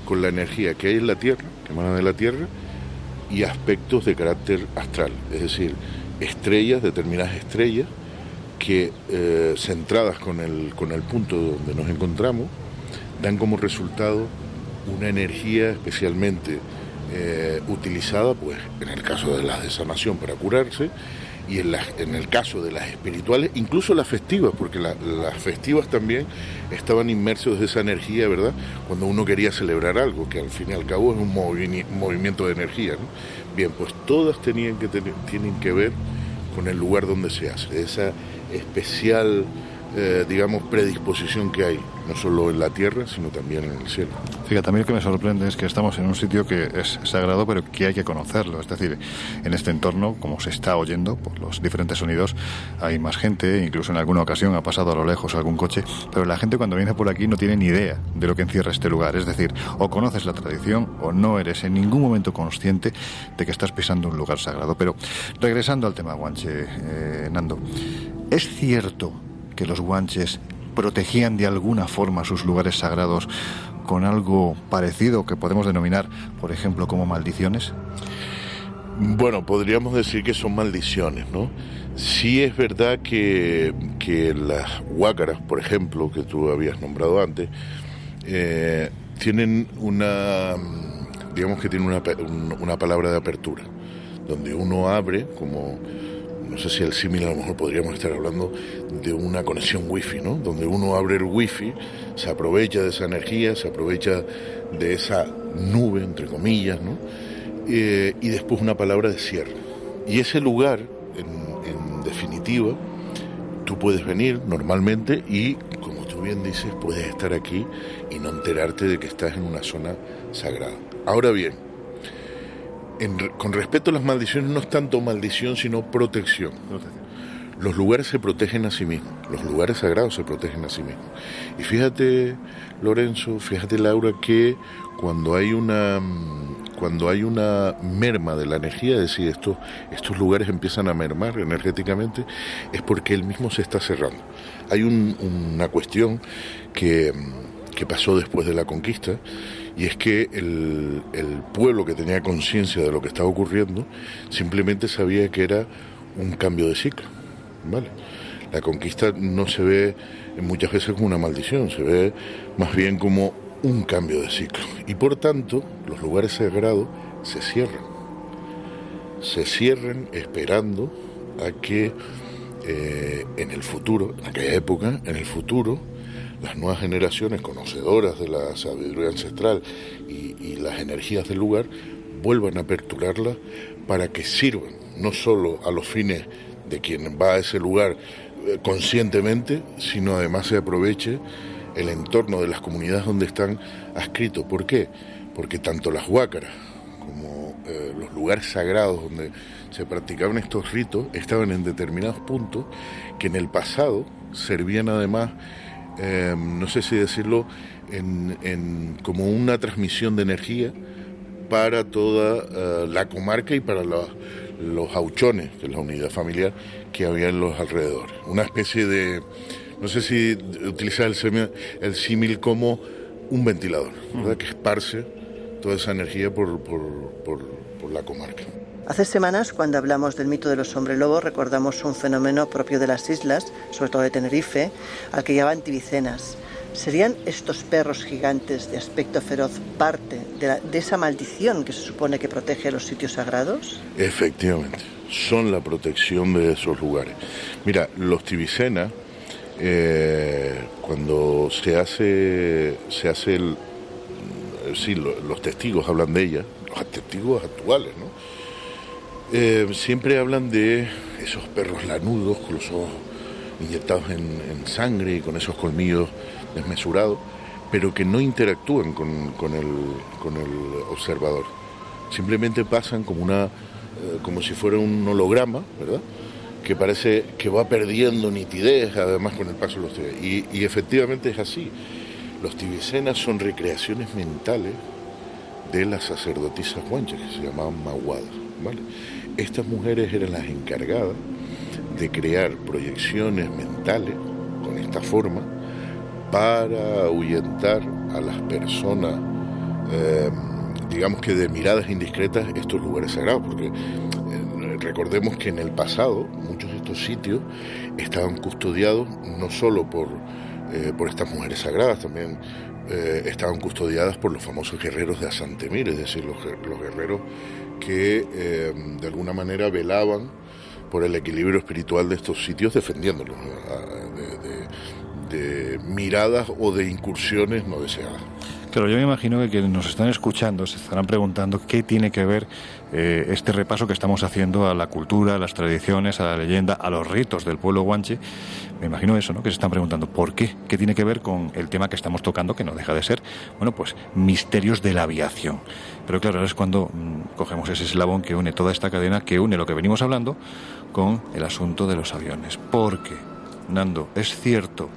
con la energía que hay en la Tierra, que emana de la Tierra, y aspectos de carácter astral, es decir, estrellas, determinadas estrellas, que eh, centradas con el, con el punto donde nos encontramos, dan como resultado una energía especialmente eh, utilizada, pues en el caso de las de sanación para curarse, y en, las- en el caso de las espirituales, incluso las festivas, porque la- las festivas también estaban inmersos de esa energía, ¿verdad? Cuando uno quería celebrar algo, que al fin y al cabo es un movi- movimiento de energía, ¿no? Bien, pues todas tenían que tienen que ver con el lugar donde se hace, esa especial, eh, digamos, predisposición que hay, no solo en la tierra, sino también en el cielo. Fíjate, a mí lo que me sorprende es que estamos en un sitio que es sagrado, pero que hay que conocerlo. Es decir, en este entorno, como se está oyendo por los diferentes sonidos, hay más gente, incluso en alguna ocasión ha pasado a lo lejos algún coche, pero la gente cuando viene por aquí no tiene ni idea de lo que encierra este lugar. Es decir, o conoces la tradición o no eres en ningún momento consciente de que estás pisando un lugar sagrado. Pero regresando al tema guanche, eh, Nando, ¿es cierto que los guanches protegían de alguna forma sus lugares sagrados con algo parecido que podemos denominar, por ejemplo, como maldiciones? Bueno, podríamos decir que son maldiciones, ¿no? Sí es verdad que, que las huácaras, por ejemplo, que tú habías nombrado antes, eh, tienen una, digamos que tienen una, una palabra de apertura, donde uno abre como, no sé si el símil a lo mejor podríamos estar hablando de una conexión wifi, ¿no? Donde uno abre el wifi, se aprovecha de esa energía, se aprovecha de esa nube, entre comillas, ¿no? Eh, y después una palabra de cierre. Y ese lugar, en, en definitiva, tú puedes venir normalmente y, como tú bien dices, puedes estar aquí y no enterarte de que estás en una zona sagrada. Ahora bien, en con respecto a las maldiciones, no es tanto maldición, sino protección. Los lugares se protegen a sí mismos, los lugares sagrados se protegen a sí mismos. Y fíjate, Lorenzo, fíjate, Laura, que cuando hay una mm, cuando hay una merma de la energía, es decir, estos, estos lugares empiezan a mermar energéticamente, es porque él mismo se está cerrando. Hay un- una cuestión que, mm, que pasó después de la conquista, y es que el, pueblo que tenía conciencia de lo que estaba ocurriendo simplemente sabía que era un cambio de ciclo. ¿vale? La conquista no se ve muchas veces como una maldición, se ve más bien como un cambio de ciclo. Y por tanto, los lugares sagrados se cierran. Se cierran esperando a que eh, en el futuro, en aquella época, en el futuro, las nuevas generaciones conocedoras de la sabiduría ancestral y, las energías del lugar vuelvan a aperturarla para que sirvan no solo a los fines de quien va a ese lugar eh, conscientemente, sino además se aproveche el entorno de las comunidades donde están adscritos. ¿Por qué? Porque tanto las huácaras como eh, los lugares sagrados donde se practicaban estos ritos estaban en determinados puntos que en el pasado servían además, eh, no sé si decirlo, en, en- como una transmisión de energía para toda eh, la comarca y para los, los auchones, que es la unidad familiar que había en los alrededores. Una especie de, no sé si utilizar el, semi- el símil como un ventilador, ¿verdad? que esparce toda esa energía por, por, por- por la comarca. Hace semanas, cuando hablamos del mito de los hombres lobos, recordamos un fenómeno propio de las islas, sobre todo de Tenerife, al que llamaban tibicenas. ¿Serían estos perros gigantes de aspecto feroz parte de, la- de esa maldición que se supone que protege los sitios sagrados? Efectivamente, son la protección de esos lugares. Mira, los tibicenas, eh, cuando se hace, se hace sí, lo- los testigos hablan de ella, los testigos actuales, ¿no? Eh, siempre hablan de esos perros lanudos con los ojos inyectados en, sangre y con esos colmillos desmesurados, pero que no interactúan con, el, observador. Simplemente pasan como una, eh, como si fuera un holograma, ¿verdad? Que parece que va perdiendo nitidez, además con el paso de los días. Y, efectivamente es así. Los tibicenas son recreaciones mentales de las sacerdotisas guanches, que se llamaban mahuadas. ¿vale? Estas mujeres eran las encargadas de crear proyecciones mentales con esta forma para ahuyentar a las personas, eh, digamos que de miradas indiscretas, estos lugares sagrados, porque eh, recordemos que en el pasado muchos de estos sitios estaban custodiados no solo por, eh, por estas mujeres sagradas, también eh, estaban custodiadas por los famosos guerreros de Asantemir, es decir, los, los guerreros que eh, de alguna manera velaban por el equilibrio espiritual de estos sitios, defendiéndolos de- de miradas o de incursiones no deseadas. Claro, yo me imagino que quienes nos están escuchando se estarán preguntando qué tiene que ver eh, este repaso que estamos haciendo a la cultura, a las tradiciones, a la leyenda, a los ritos del pueblo guanche. Me imagino eso, ¿no? Que se están preguntando por qué, qué tiene que ver con el tema que estamos tocando, que no deja de ser, bueno, pues misterios de la aviación. Pero claro, ahora es cuando mm, cogemos ese eslabón que une toda esta cadena, que une lo que venimos hablando con el asunto de los aviones. Porque, Nando, es cierto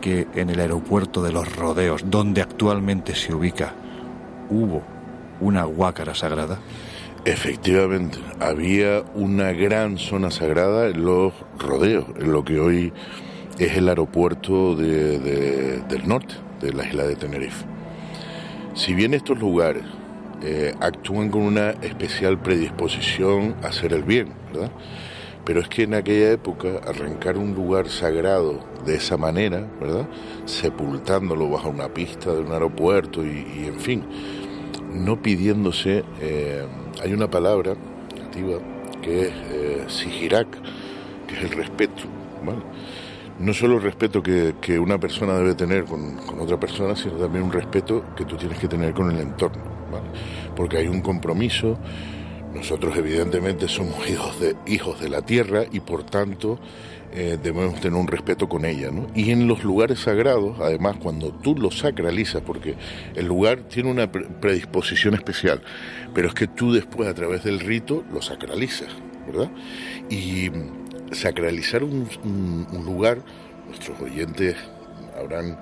que en el aeropuerto de los rodeos, donde actualmente se ubica, hubo una huácara sagrada? Efectivamente, había una gran zona sagrada en los rodeos, en lo que hoy es el aeropuerto de- de- del norte de la isla de Tenerife. Si bien estos lugares eh, actúan con una especial predisposición a hacer el bien, ¿verdad? Pero es que en aquella época arrancar un lugar sagrado de esa manera, ¿verdad? Sepultándolo bajo una pista de un aeropuerto y, y, en fin, no pidiéndose, eh, hay una palabra nativa que es eh, sigirak, que es el respeto, ¿vale? No solo el respeto que, que una persona debe tener con, con otra persona, sino también un respeto que tú tienes que tener con el entorno, ¿vale? Porque hay un compromiso, nosotros evidentemente somos hijos de, hijos de la tierra y por tanto eh, debemos tener un respeto con ella. ¿no? Y en los lugares sagrados, además, cuando tú lo sacralizas, porque el lugar tiene una pre- predisposición especial, pero es que tú después a través del rito lo sacralizas, ¿verdad? Y sacralizar un lugar, nuestros oyentes habrán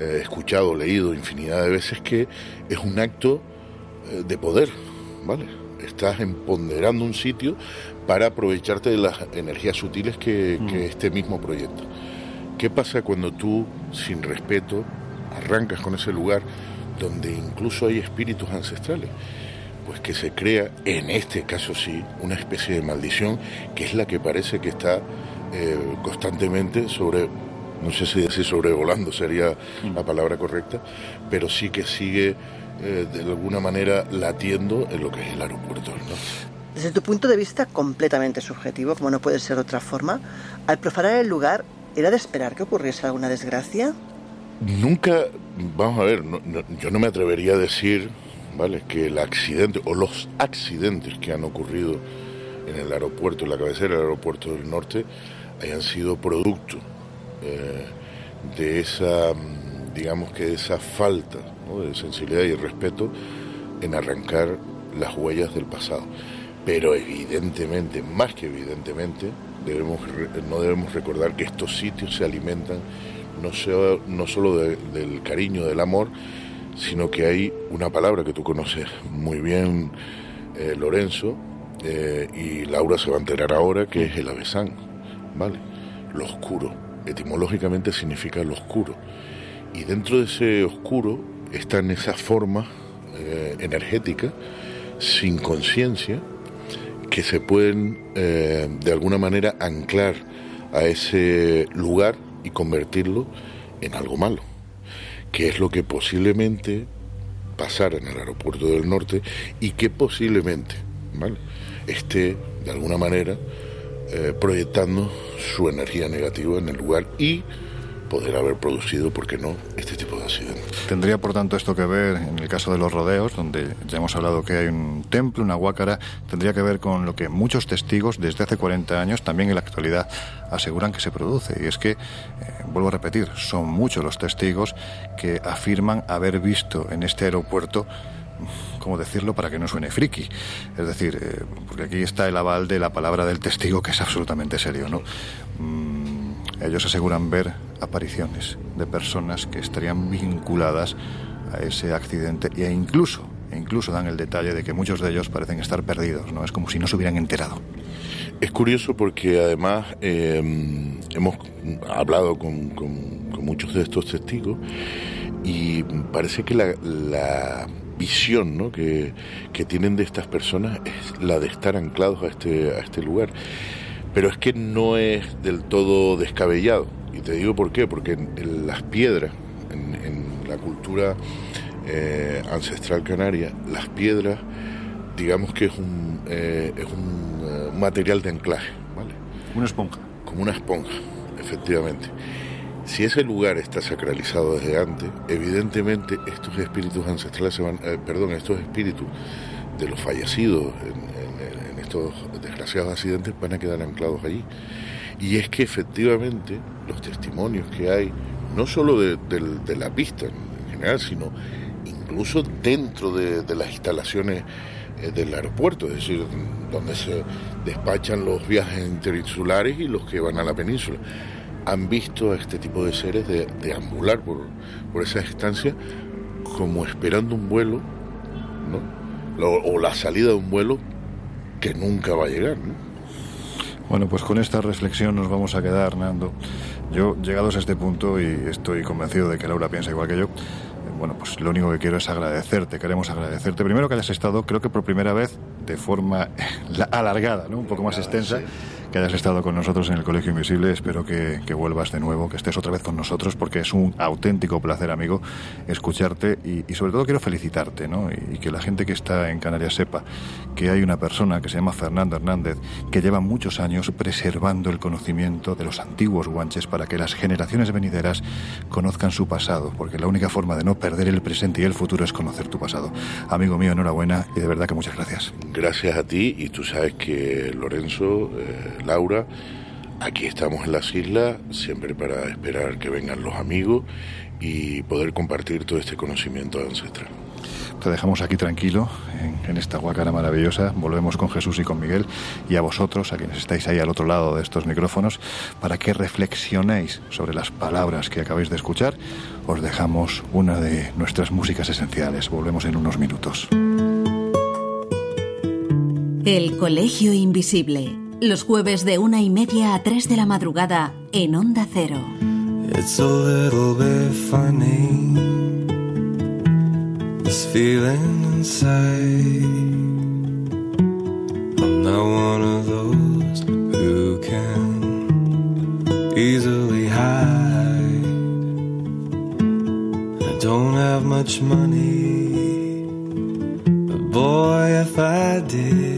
eh, escuchado, leído infinidad de veces que es un acto eh, de poder, ¿vale? Estás empoderando un sitio para aprovecharte de las energías sutiles que, que este mismo proyecto. ¿Qué pasa cuando tú, sin respeto, arrancas con ese lugar donde incluso hay espíritus ancestrales? Pues que se crea, en este caso sí, una especie de maldición que es la que parece que está eh, constantemente sobre, no sé si decir sobrevolando sería la palabra correcta, pero sí que sigue eh, de alguna manera latiendo en lo que es el aeropuerto del norte. Desde tu punto de vista completamente subjetivo, como no puede ser de otra forma, al profanar el lugar, ¿era de esperar que ocurriese alguna desgracia? Nunca, vamos a ver, no- no- yo no me atrevería a decir, ¿vale? Que el accidente o los accidentes que han ocurrido en el aeropuerto, en la cabecera del aeropuerto del norte, hayan sido producto eh, de esa, mm, digamos que de esa falta de sensibilidad y respeto en arrancar las huellas del pasado. Pero evidentemente, más que evidentemente, no debemos recordar que estos sitios se alimentan no, sea- no solo de- del cariño, del amor, sino que hay una palabra que tú conoces muy bien, eh, Lorenzo, eh, y Laura se va a enterar ahora, que es el avesán, ¿vale? Lo oscuro. Etimológicamente significa lo oscuro. Y dentro de ese oscuro están esas formas eh, energéticas, sin conciencia, que se pueden eh, de alguna manera anclar a ese lugar y convertirlo en algo malo, que es lo que posiblemente pasara en el aeropuerto del norte y que posiblemente ¿vale? esté de alguna manera eh, proyectando su energía negativa en el lugar y poder haber producido, ¿por qué no?, este tipo de accidentes. Tendría, por tanto, esto que ver en el caso de los rodeos, donde ya hemos hablado que hay un templo, una huácara, tendría que ver con lo que muchos testigos desde hace 40 años, también en la actualidad, aseguran que se produce. Y es que, eh, vuelvo a repetir, son muchos los testigos que afirman haber visto en este aeropuerto ¿cómo decirlo para que no suene friki? Es decir, eh, porque aquí está el aval de la palabra del testigo que es absolutamente serio, ¿no? Mm, ellos aseguran ver apariciones de personas que estarían vinculadas a ese accidente e incluso, e incluso dan el detalle de que muchos de ellos parecen estar perdidos, ¿no? Es como si no se hubieran enterado. Es curioso porque además eh, hemos hablado con, con- con muchos de estos testigos y parece que la, la visión ¿no? que, que tienen de estas personas es la de estar anclados a este, a este lugar. Pero es que no es del todo descabellado. Y te digo por qué, porque en, en las piedras, en, en la cultura eh, ancestral canaria, las piedras, digamos que es un, eh, es un eh, material de anclaje, ¿vale? Una esponja. Como una esponja, efectivamente. Si ese lugar está sacralizado desde antes, evidentemente estos espíritus ancestrales se van, eh, perdón, estos espíritus de los fallecidos en estos desgraciados accidentes van a quedar anclados allí. Y es que efectivamente los testimonios que hay, no solo de, del- de la pista en general, sino incluso dentro de, de las instalaciones eh, del aeropuerto, es decir, donde se despachan los viajes interinsulares y los que van a la península, han visto a este tipo de seres de, deambular por, por esa estancia como esperando un vuelo, ¿no? O la salida de un vuelo que nunca va a llegar. ¿no? Bueno, pues con esta reflexión nos vamos a quedar, Nando. Yo, llegados a este punto, y estoy convencido de que Laura piensa igual que yo, eh, bueno, pues lo único que quiero es agradecerte, queremos agradecerte. Primero que hayas estado, creo que por primera vez, de forma [LAUGHS] la- alargada, ¿no? Un poco más extensa, que hayas estado con nosotros en el Colegio Invisible. Espero que, que vuelvas de nuevo, que estés otra vez con nosotros, porque es un auténtico placer, amigo, escucharte y, sobre todo quiero felicitarte, ¿no? Y, y que la gente que está en Canarias sepa que hay una persona que se llama Fernando Hernández que lleva muchos años preservando el conocimiento de los antiguos guanches para que las generaciones venideras conozcan su pasado, porque la única forma de no perder el presente y el futuro es conocer tu pasado. Amigo mío, enhorabuena y de verdad que muchas gracias. Gracias a ti y tú sabes que Lorenzo, eh, Laura, aquí estamos en las islas siempre para esperar que vengan los amigos y poder compartir todo este conocimiento ancestral. Te dejamos aquí tranquilo, en, en esta guacara maravillosa. Volvemos con Jesús y con Miguel. Y a vosotros, a quienes estáis ahí al otro lado de estos micrófonos, para que reflexionéis sobre las palabras que acabáis de escuchar, os dejamos una de nuestras músicas esenciales. Volvemos en unos minutos. El Colegio Invisible. Los jueves de una y media a tres de la madrugada en Onda Cero. It's a little bit funny, this feeling inside. I'm not one of those who can easily hide. I don't have much money, but boy, if I did, I'd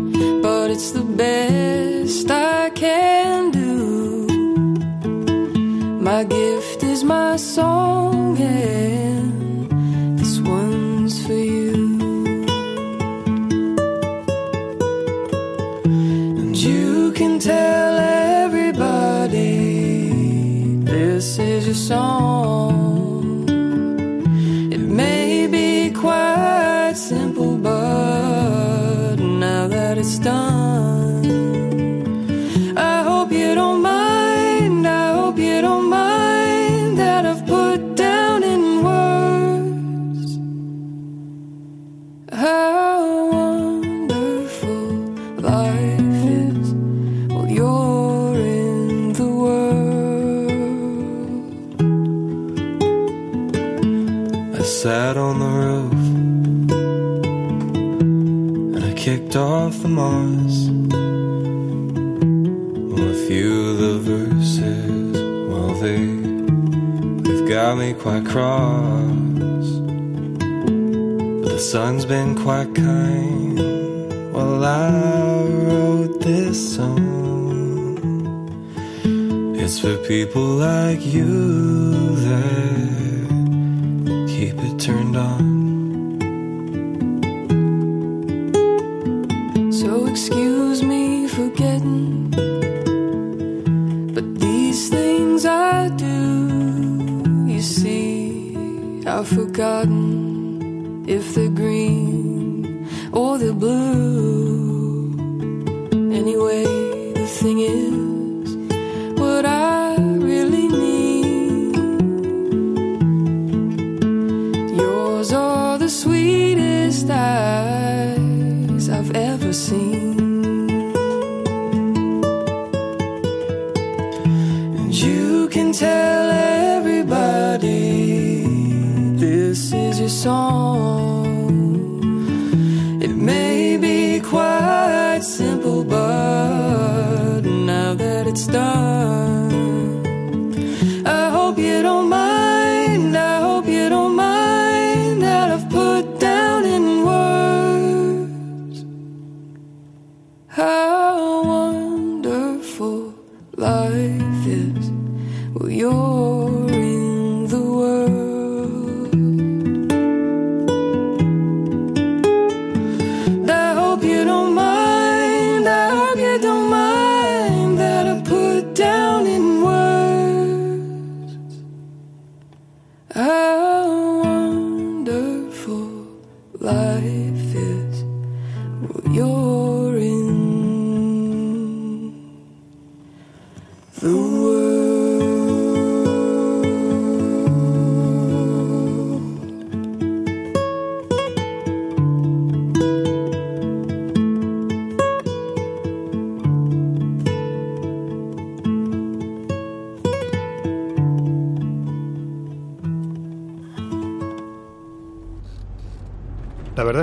it's the best I can do. My gift is my song, and this one's for you. And you can tell everybody this is your song. Quite cross. But the sun's been quite kind while I wrote this song. It's for people like you that keep it turned on. Forgotten Will you.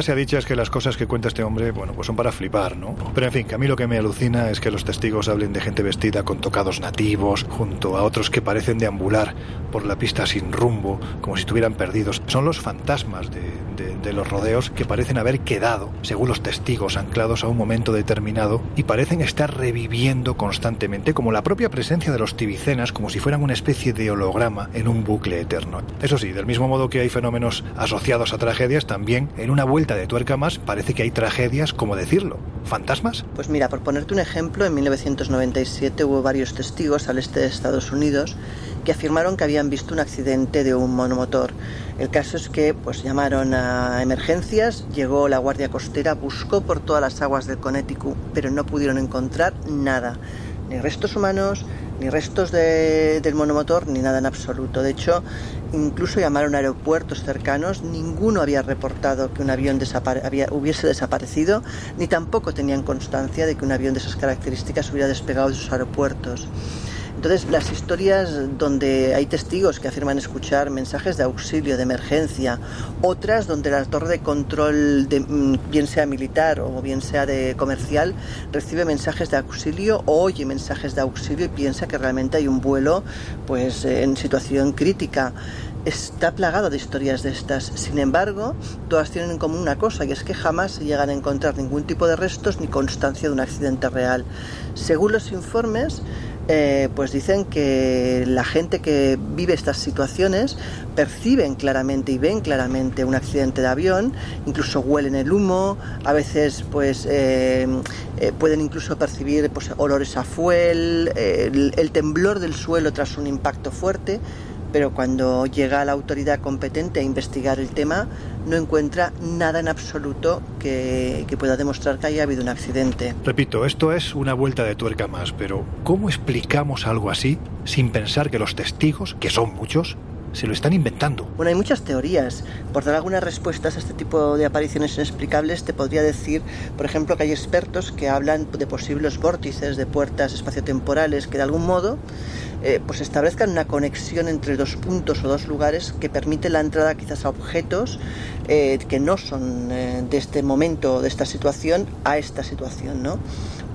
Se ha dicho es que las cosas que cuenta este hombre, bueno, pues son para flipar, ¿no? Pero en fin, que a mí lo que me alucina es que los testigos hablen de gente vestida con tocados nativos, junto a otros que parecen deambular por la pista sin rumbo, como si estuvieran perdidos. Son los fantasmas de, de- de los rodeos que parecen haber quedado, según los testigos, anclados a un momento determinado y parecen estar reviviendo constantemente, como la propia presencia de los tibicenas, como si fueran una especie de holograma en un bucle eterno. Eso sí, del mismo modo que hay fenómenos asociados a tragedias, también en una vuelta de tuerca más parece que hay tragedias, como decirlo, fantasmas. Pues mira, por ponerte un ejemplo, en 1997 hubo varios testigos al este de Estados Unidos que afirmaron que habían visto un accidente de un monomotor. El caso es que pues llamaron a emergencias, llegó la Guardia Costera, buscó por todas las aguas del Connecticut, pero no pudieron encontrar nada, ni restos humanos, ni restos de- del monomotor, ni nada en absoluto. De hecho, incluso llamaron a aeropuertos cercanos, ninguno había reportado que un avión desapare- había- hubiese desaparecido, ni tampoco tenían constancia de que un avión de esas características hubiera despegado de sus aeropuertos. Entonces, las historias donde hay testigos que afirman escuchar mensajes de auxilio, de emergencia, otras donde la torre de control, de, mm, bien sea militar o bien sea de comercial, recibe mensajes de auxilio o oye mensajes de auxilio y piensa que realmente hay un vuelo pues en situación crítica está plagado de historias de estas. Sin embargo, todas tienen en común una cosa, y es que jamás se llegan a encontrar ningún tipo de restos ni constancia de un accidente real. Según los informes, eh, pues dicen que la gente que vive estas situaciones perciben claramente y ven claramente un accidente de avión, incluso huelen el humo, a veces pues eh, eh, pueden incluso percibir pues, olores a fuel, el temblor del suelo tras un impacto fuerte pero cuando llega la autoridad competente a investigar el tema, no encuentra nada en absoluto que, pueda demostrar que haya habido un accidente. Repito, esto es una vuelta de tuerca más, pero ¿cómo explicamos algo así sin pensar que los testigos, que son muchos, se lo están inventando. Bueno, hay muchas teorías. Por dar algunas respuestas a este tipo de apariciones inexplicables, te podría decir, por ejemplo, que hay expertos que hablan de posibles vórtices, de puertas espaciotemporales que de algún modo eh, pues establezcan una conexión entre dos puntos o dos lugares que permite la entrada quizás a objetos eh, que no son eh, de este momento, de esta situación, a esta situación, ¿no?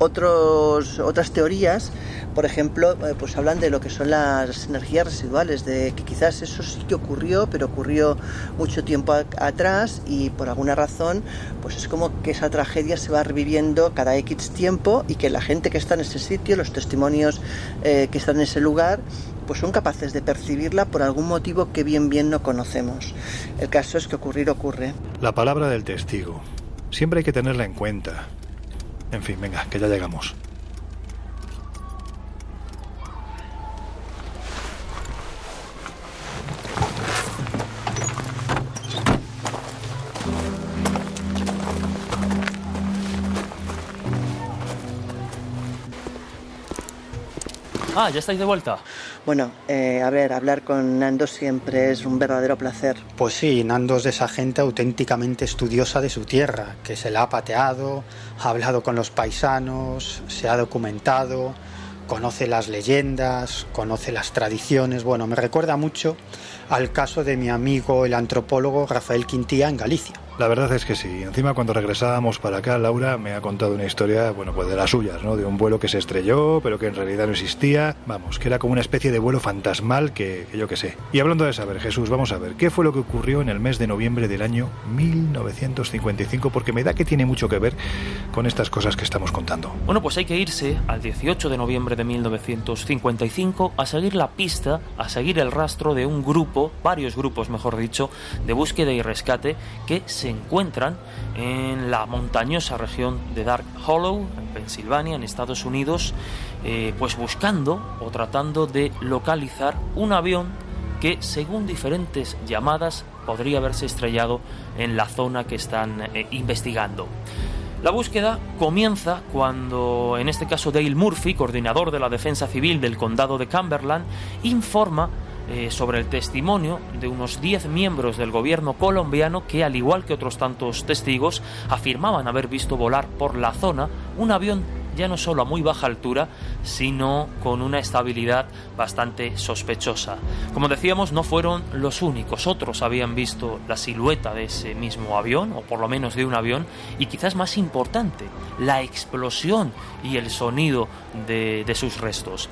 Otros, otras teorías, por ejemplo, pues hablan de lo que son las energías residuales, de que quizás eso sí que ocurrió, pero ocurrió mucho tiempo atrás y por alguna razón, pues es como que esa tragedia se va reviviendo cada X tiempo y que la gente que está en ese sitio, los testimonios que están en ese lugar, pues son capaces de percibirla por algún motivo que bien bien no conocemos. El caso es que ocurrir ocurre. La palabra del testigo. Siempre hay que tenerla en cuenta. En fin, venga, que ya llegamos. Ah, ya estáis de vuelta. Bueno, eh, a ver, hablar con Nando siempre es un verdadero placer. Pues sí, Nando es de esa gente auténticamente estudiosa de su tierra, que se la ha pateado, ha hablado con los paisanos, se ha documentado, conoce las leyendas, conoce las tradiciones. Bueno, me recuerda mucho al caso de mi amigo el antropólogo Rafael Quintía en Galicia. La verdad es que sí. Encima cuando regresábamos para acá, Laura me ha contado una historia, bueno, pues de las suyas, ¿no? De un vuelo que se estrelló, pero que en realidad no existía. Vamos, que era como una especie de vuelo fantasmal que, yo qué sé. Y hablando de saber, Jesús, vamos a ver, ¿qué fue lo que ocurrió en el mes de noviembre del año 1955? Porque me da que tiene mucho que ver con estas cosas que estamos contando. Bueno, pues hay que irse al 18 de noviembre de 1955 a seguir la pista, a seguir el rastro de un grupo, varios grupos, mejor dicho, de búsqueda y rescate que se encuentran en la montañosa región de Dark Hollow, en Pensilvania, en Estados Unidos, eh, pues buscando o tratando de localizar un avión que, según diferentes llamadas, podría haberse estrellado en la zona que están eh, investigando. La búsqueda comienza cuando, en este caso, Dale Murphy, coordinador de la Defensa Civil del Condado de Cumberland, informa eh, sobre el testimonio de unos 10 miembros del gobierno colombiano que, al igual que otros tantos testigos, afirmaban haber visto volar por la zona un avión ya no solo a muy baja altura, sino con una estabilidad bastante sospechosa. Como decíamos, no fueron los únicos, otros habían visto la silueta de ese mismo avión, o por lo menos de un avión, y quizás más importante, la explosión y el sonido de, de sus restos.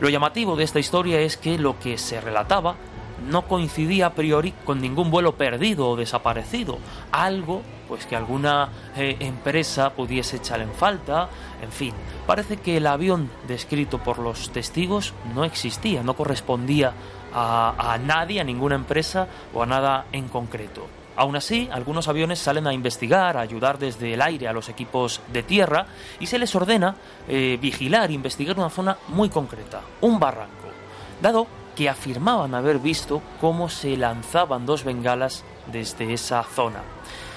Lo llamativo de esta historia es que lo que se relataba no coincidía a priori con ningún vuelo perdido o desaparecido, algo pues que alguna eh, empresa pudiese echar en falta, en fin, parece que el avión descrito por los testigos no existía, no correspondía a, a nadie, a ninguna empresa o a nada en concreto. Aún así, algunos aviones salen a investigar, a ayudar desde el aire a los equipos de tierra y se les ordena eh, vigilar e investigar una zona muy concreta, un barranco, dado que afirmaban haber visto cómo se lanzaban dos bengalas desde esa zona.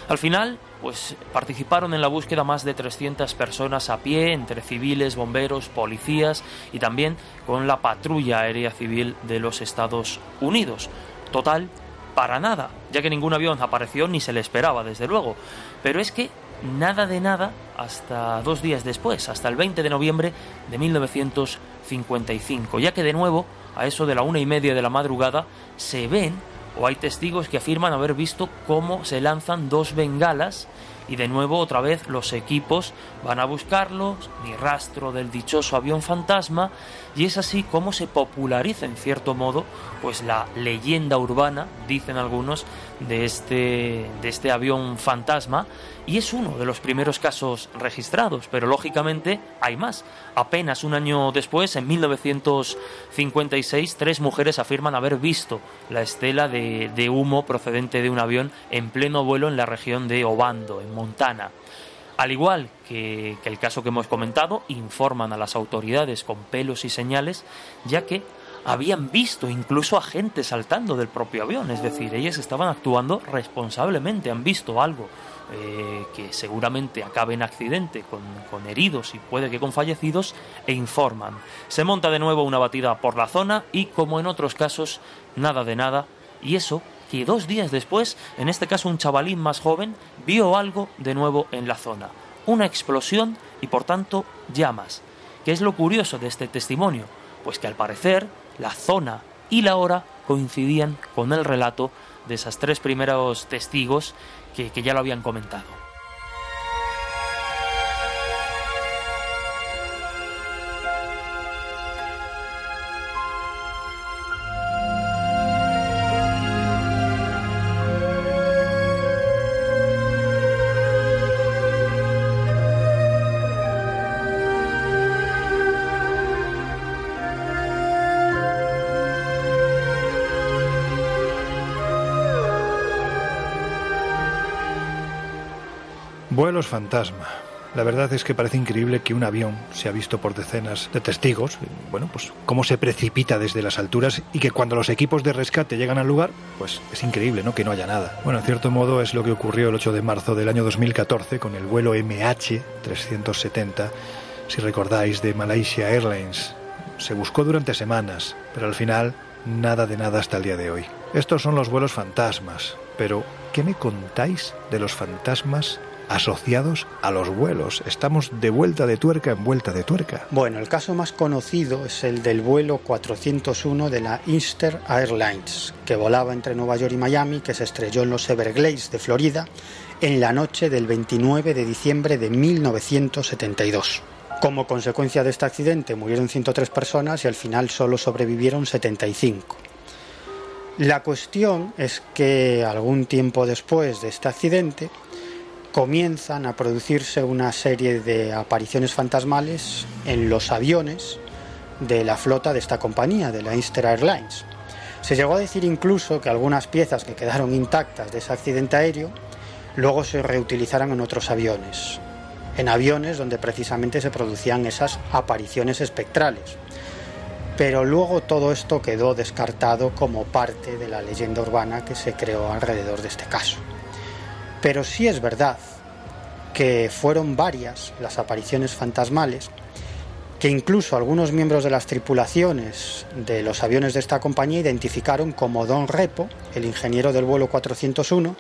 Al final, pues participaron en la búsqueda más de 300 personas a pie, entre civiles, bomberos, policías y también con la patrulla aérea civil de los Estados Unidos. Total, para nada, ya que ningún avión apareció ni se le esperaba, desde luego. Pero es que nada de nada hasta dos días después, hasta el 20 de noviembre de 1955. 1955, ya que de nuevo, a eso de la una y media de la madrugada, se ven o hay testigos que afirman haber visto cómo se lanzan dos bengalas y de nuevo otra vez los equipos van a buscarlos, ni rastro del dichoso avión fantasma y es así como se populariza en cierto modo pues la leyenda urbana, dicen algunos, de este, de este avión fantasma y es uno de los primeros casos registrados, pero lógicamente hay más. Apenas un año después, en 1956, tres mujeres afirman haber visto la estela de, de humo procedente de un avión en pleno vuelo en la región de Obando, en Montana. Al igual que, el caso que hemos comentado, informan a las autoridades con pelos y señales, ya que habían visto incluso a gente saltando del propio avión, es decir, ellas estaban actuando responsablemente, han visto algo eh, que seguramente acabe en accidente con, con heridos y puede que con fallecidos, e informan. Se monta de nuevo una batida por la zona y, como en otros casos, nada de nada, y eso que dos días después, en este caso un chavalín más joven, vio algo de nuevo en la zona. Una explosión y por tanto llamas. ¿Qué es lo curioso de este testimonio? Pues que al parecer la zona y la hora coincidían con el relato de esas tres primeros testigos que, que ya lo habían comentado. Fantasma. La verdad es que parece increíble que un avión se ha visto por decenas de testigos, bueno, pues cómo se precipita desde las alturas y que cuando los equipos de rescate llegan al lugar, pues es increíble, ¿no? Que no haya nada. Bueno, en cierto modo es lo que ocurrió el 8 de marzo del año 2014 con el vuelo MH370, si recordáis, de Malaysia Airlines. Se buscó durante semanas, pero al final nada de nada hasta el día de hoy. Estos son los vuelos fantasmas, pero ¿qué me contáis de los fantasmas asociados a los vuelos. Estamos de vuelta de tuerca en vuelta de tuerca. Bueno, el caso más conocido es el del vuelo 401 de la Easter Airlines, que volaba entre Nueva York y Miami, que se estrelló en los Everglades de Florida en la noche del 29 de diciembre de 1972. Como consecuencia de este accidente murieron 103 personas y al final solo sobrevivieron 75. La cuestión es que algún tiempo después de este accidente, comienzan a producirse una serie de apariciones fantasmales en los aviones de la flota de esta compañía, de la Easter Airlines. Se llegó a decir incluso que algunas piezas que quedaron intactas de ese accidente aéreo luego se reutilizaran en otros aviones, en aviones donde precisamente se producían esas apariciones espectrales. Pero luego todo esto quedó descartado como parte de la leyenda urbana que se creó alrededor de este caso. Pero sí es verdad que fueron varias las apariciones fantasmales, que incluso algunos miembros de las tripulaciones de los aviones de esta compañía identificaron como Don Repo, el ingeniero del vuelo 401,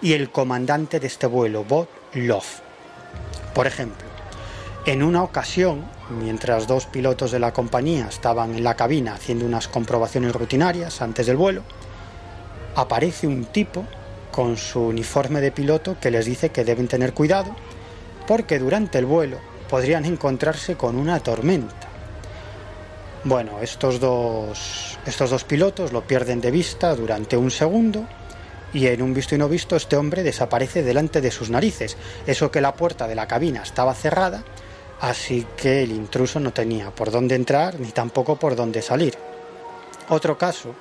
y el comandante de este vuelo, Bob Love. Por ejemplo, en una ocasión, mientras dos pilotos de la compañía estaban en la cabina haciendo unas comprobaciones rutinarias antes del vuelo, aparece un tipo con su uniforme de piloto que les dice que deben tener cuidado porque durante el vuelo podrían encontrarse con una tormenta. Bueno, estos dos, estos dos pilotos lo pierden de vista durante un segundo y en un visto y no visto este hombre desaparece delante de sus narices. Eso que la puerta de la cabina estaba cerrada, así que el intruso no tenía por dónde entrar ni tampoco por dónde salir. Otro caso,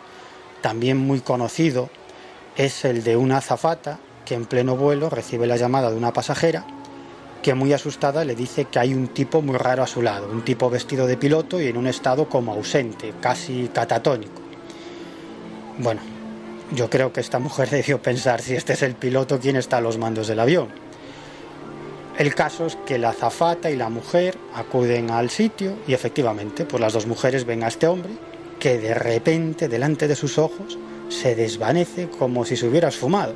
también muy conocido, es el de una azafata que en pleno vuelo recibe la llamada de una pasajera que muy asustada le dice que hay un tipo muy raro a su lado, un tipo vestido de piloto y en un estado como ausente, casi catatónico. Bueno, yo creo que esta mujer [LAUGHS] debió pensar si este es el piloto quien está a los mandos del avión. El caso es que la azafata y la mujer acuden al sitio y efectivamente, pues las dos mujeres ven a este hombre que de repente delante de sus ojos se desvanece como si se hubiera esfumado.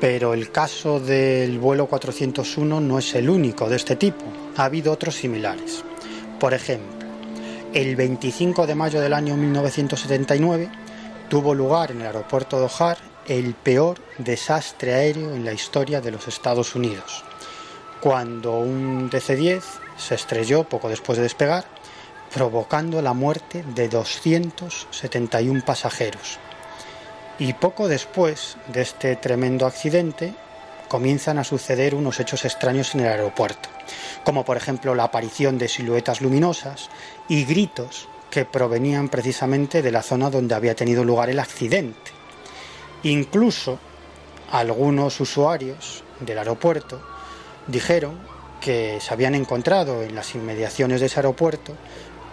Pero el caso del vuelo 401 no es el único de este tipo. Ha habido otros similares. Por ejemplo, El 25 de mayo del año 1979 tuvo lugar en el aeropuerto de O'Hare el peor desastre aéreo en la historia de los Estados Unidos, cuando un DC-10 se estrelló poco después de despegar, provocando la muerte de 271 pasajeros. Y poco después de este tremendo accidente, comienzan a suceder unos hechos extraños en el aeropuerto, como por ejemplo la aparición de siluetas luminosas y gritos que provenían precisamente de la zona donde había tenido lugar el accidente. Incluso algunos usuarios del aeropuerto dijeron que se habían encontrado en las inmediaciones de ese aeropuerto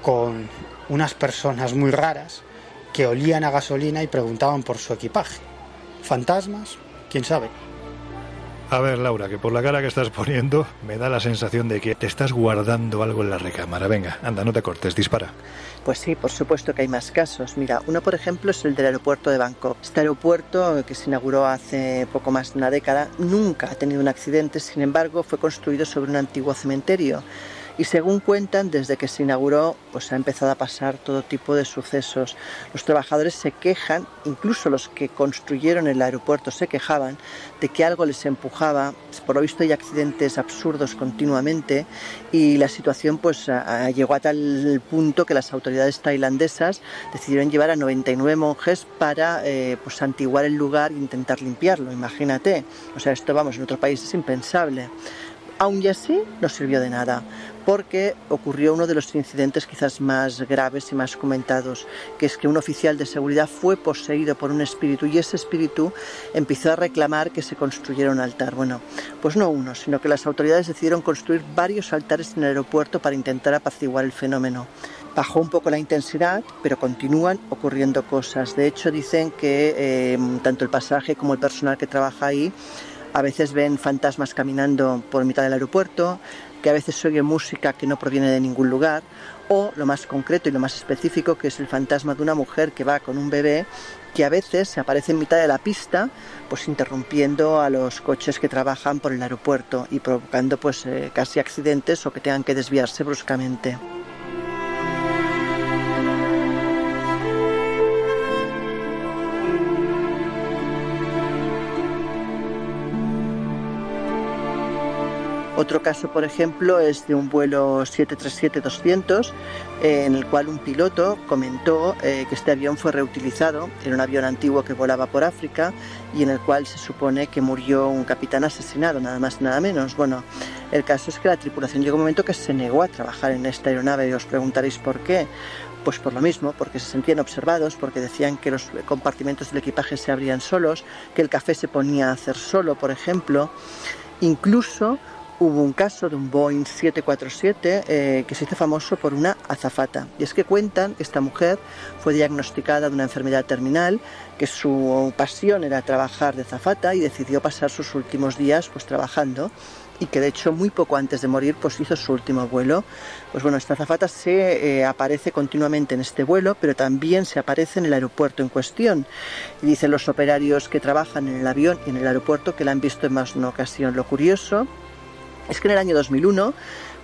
con unas personas muy raras que olían a gasolina y preguntaban por su equipaje. ¿Fantasmas? ¿Quién sabe? A ver, Laura, que por la cara que estás poniendo me da la sensación de que te estás guardando algo en la recámara. Venga, anda, no te cortes, dispara. Pues sí, por supuesto que hay más casos. Mira, uno por ejemplo es el del aeropuerto de Bangkok. Este aeropuerto, que se inauguró hace poco más de una década, nunca ha tenido un accidente, sin embargo fue construido sobre un antiguo cementerio y según cuentan, desde que se inauguró, pues ha empezado a pasar todo tipo de sucesos. Los trabajadores se quejan, incluso los que construyeron el aeropuerto se quejaban de que algo les empujaba. Por lo visto hay accidentes absurdos continuamente y la situación pues llegó a tal punto que las autoridades tailandesas decidieron llevar a 99 monjes para eh, pues santiguar el lugar e intentar limpiarlo. Imagínate. O sea, esto vamos, en otro país es impensable. Aún así no sirvió de nada porque ocurrió uno de los incidentes quizás más graves y más comentados, que es que un oficial de seguridad fue poseído por un espíritu y ese espíritu empezó a reclamar que se construyera un altar. Bueno, pues no uno, sino que las autoridades decidieron construir varios altares en el aeropuerto para intentar apaciguar el fenómeno bajó un poco la intensidad, pero continúan ocurriendo cosas. De hecho, dicen que eh, tanto el pasaje como el personal que trabaja ahí a veces ven fantasmas caminando por mitad del aeropuerto, que a veces se oye música que no proviene de ningún lugar, o lo más concreto y lo más específico, que es el fantasma de una mujer que va con un bebé que a veces se aparece en mitad de la pista, pues interrumpiendo a los coches que trabajan por el aeropuerto y provocando pues eh, casi accidentes o que tengan que desviarse bruscamente. Otro caso, por ejemplo, es de un vuelo 737-200 eh, en el cual un piloto comentó eh, que este avión fue reutilizado, era un avión antiguo que volaba por África y en el cual se supone que murió un capitán asesinado, nada más nada menos. Bueno, el caso es que la tripulación llegó un momento que se negó a trabajar en esta aeronave y os preguntaréis por qué. Pues por lo mismo, porque se sentían observados, porque decían que los compartimentos del equipaje se abrían solos, que el café se ponía a hacer solo, por ejemplo. Incluso hubo un caso de un Boeing 747 eh, que se hizo famoso por una azafata. Y es que cuentan que esta mujer fue diagnosticada de una enfermedad terminal, que su pasión era trabajar de azafata y decidió pasar sus últimos días pues trabajando y que de hecho muy poco antes de morir pues hizo su último vuelo. Pues bueno, esta azafata se eh, aparece continuamente en este vuelo, pero también se aparece en el aeropuerto en cuestión. Y dicen los operarios que trabajan en el avión y en el aeropuerto que la han visto en más de una ocasión. Lo curioso es que en el año 2001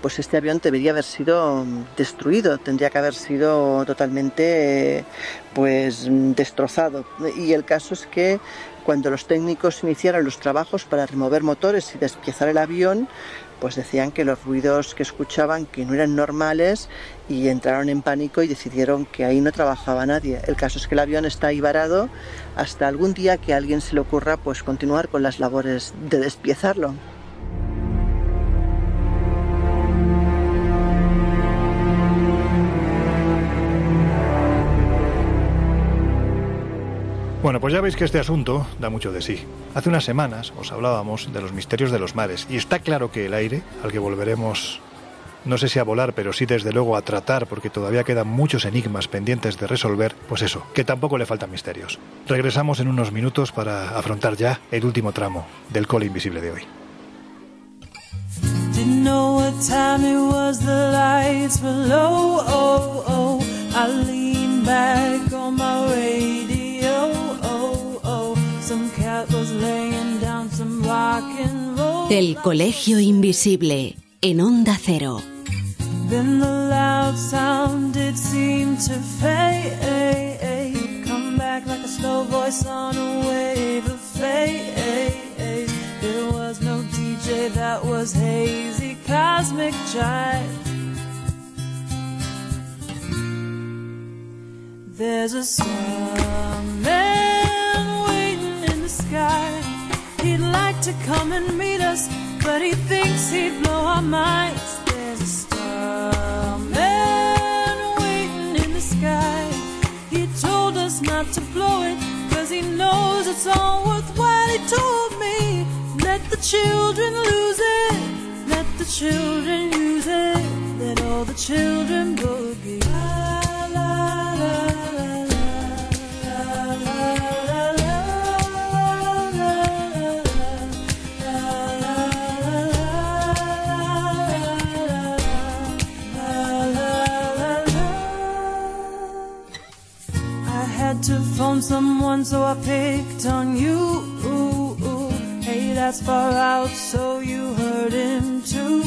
pues este avión debería haber sido destruido, tendría que haber sido totalmente pues destrozado. Y el caso es que cuando los técnicos iniciaron los trabajos para remover motores y despiezar el avión, pues decían que los ruidos que escuchaban que no eran normales y entraron en pánico y decidieron que ahí no trabajaba nadie. El caso es que el avión está ahí varado hasta algún día que a alguien se le ocurra pues continuar con las labores de despiezarlo. Bueno, pues ya veis que este asunto da mucho de sí. Hace unas semanas os hablábamos de los misterios de los mares y está claro que el aire, al que volveremos no sé si a volar, pero sí desde luego a tratar, porque todavía quedan muchos enigmas pendientes de resolver, pues eso, que tampoco le faltan misterios. Regresamos en unos minutos para afrontar ya el último tramo del cole invisible de hoy. El Colegio Invisible, en Onda Cero. Then the loud sound to fade. Come back like a slow voice on a wave of. There was no DJ that was hazy, cosmic jive. There's a starman waiting in the sky. He'd like to come and meet us, but he thinks he'd blow our minds. There's a starman waiting in the sky. He told us not to blow it, cause he knows it's all worthwhile. He told me, let the children lose it, let the children use it, let all the children boogie. Phone someone, so I picked on you. Hey, that's far out, so you heard him too.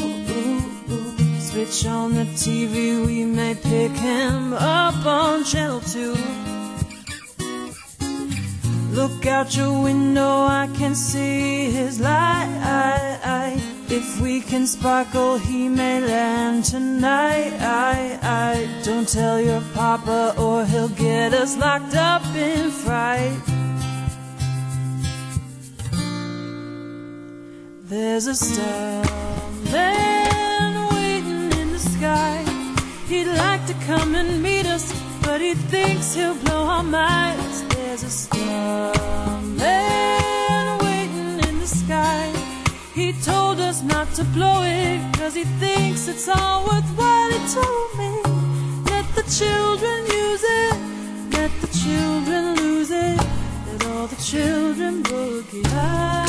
Switch on the TV, we may pick him up on channel 2. Look out your window, I can see his light. If we can sparkle, he may land tonight. Don't tell your papa, or he'll get us locked up in fright. There's a starman waiting in the sky. He'd like to come and meet us, but he thinks he'll blow our minds. There's a starman not to blow it, cause he thinks it's all worthwhile. He told me, let the children use it, let the children lose it, let all the children boogie. La,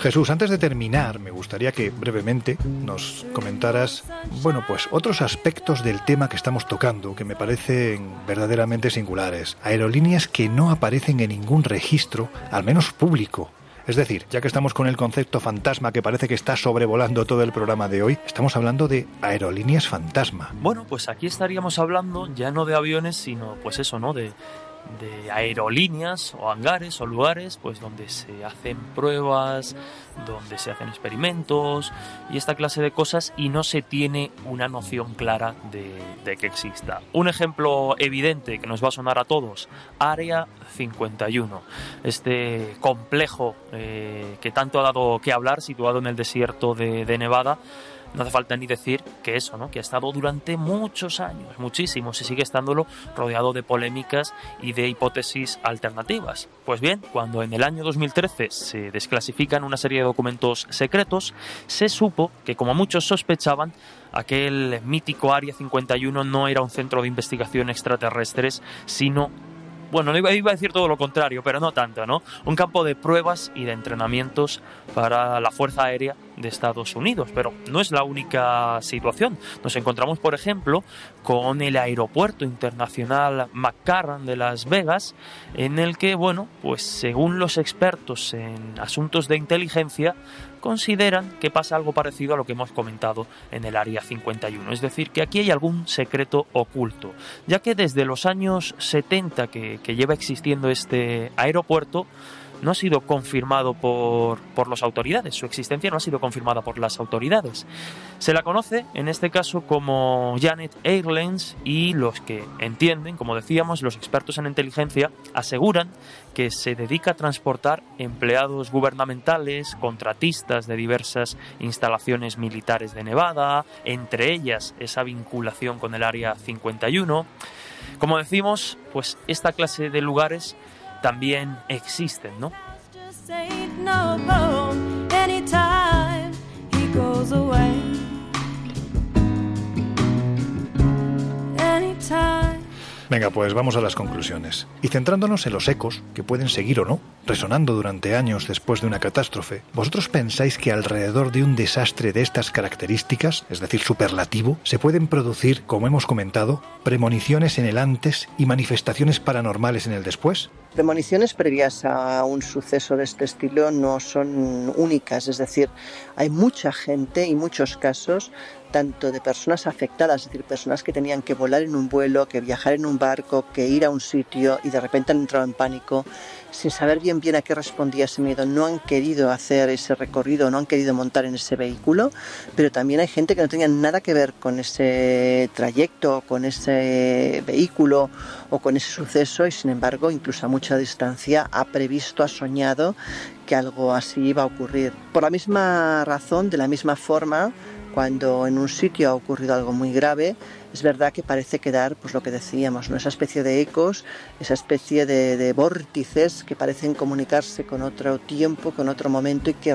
Jesús, antes de terminar, me gustaría que brevemente nos comentaras, bueno, pues otros aspectos del tema que estamos tocando que me parecen verdaderamente singulares. Aerolíneas que no aparecen en ningún registro, al menos público. Es decir, ya que estamos con el concepto fantasma que parece que está sobrevolando todo el programa de hoy, estamos hablando de aerolíneas fantasma. Bueno, pues aquí estaríamos hablando ya no de aviones, sino pues eso, ¿no? De, de aerolíneas o hangares o lugares pues donde se hacen pruebas, donde se hacen experimentos y esta clase de cosas y no se tiene una noción clara de, de que exista. Un ejemplo evidente que nos va a sonar a todos, Área 51, este complejo eh, que tanto ha dado que hablar, situado en el desierto de, de Nevada, no hace falta ni decir que eso, ¿no? que ha estado durante muchos años, muchísimos, y sigue estándolo rodeado de polémicas y de hipótesis alternativas. Pues bien, cuando en el año 2013 se desclasifican una serie de documentos secretos, se supo que, como muchos sospechaban, aquel mítico Área 51 no era un centro de investigación extraterrestres, sino bueno, iba, iba a decir todo lo contrario, pero no tanto, ¿no? Un campo de pruebas y de entrenamientos para la Fuerza Aérea de Estados Unidos, pero no es la única situación. Nos encontramos, por ejemplo, con el aeropuerto internacional McCarran de Las Vegas, en el que, bueno, pues según los expertos en asuntos de inteligencia, consideran que pasa algo parecido a lo que hemos comentado en el Área 51, es decir, que aquí hay algún secreto oculto, ya que desde los años 70 que, que lleva existiendo este aeropuerto, no ha sido confirmado por, por las autoridades, su existencia no ha sido confirmada por las autoridades. Se la conoce, en este caso, como Janet Airlines y los que entienden, como decíamos, los expertos en inteligencia, aseguran que se dedica a transportar empleados gubernamentales, contratistas de diversas instalaciones militares de Nevada, entre ellas esa vinculación con el Área 51. Como decimos, pues esta clase de lugares también existen, ¿no? Venga, pues vamos a las conclusiones. Y centrándonos en los ecos, que pueden seguir o no, resonando durante años después de una catástrofe, ¿vosotros pensáis que alrededor de un desastre de estas características, es decir, superlativo, se pueden producir, como hemos comentado, premoniciones en el antes y manifestaciones paranormales en el después? Premoniciones previas a un suceso de este estilo no son únicas, es decir, hay mucha gente y muchos casos tanto de personas afectadas, es decir, personas que tenían que volar en un vuelo, que viajar en un barco, que ir a un sitio y de repente han entrado en pánico sin saber bien bien a qué respondía ese miedo, no han querido hacer ese recorrido, no han querido montar en ese vehículo, pero también hay gente que no tenía nada que ver con ese trayecto, con ese vehículo o con ese suceso y sin embargo incluso a mucha distancia ha previsto, ha soñado que algo así iba a ocurrir. Por la misma razón, de la misma forma, cuando en un sitio ha ocurrido algo muy grave, es verdad que parece quedar, pues lo que decíamos, ¿no? esa especie de ecos, esa especie de, vórtices que parecen comunicarse con otro tiempo, con otro momento y que,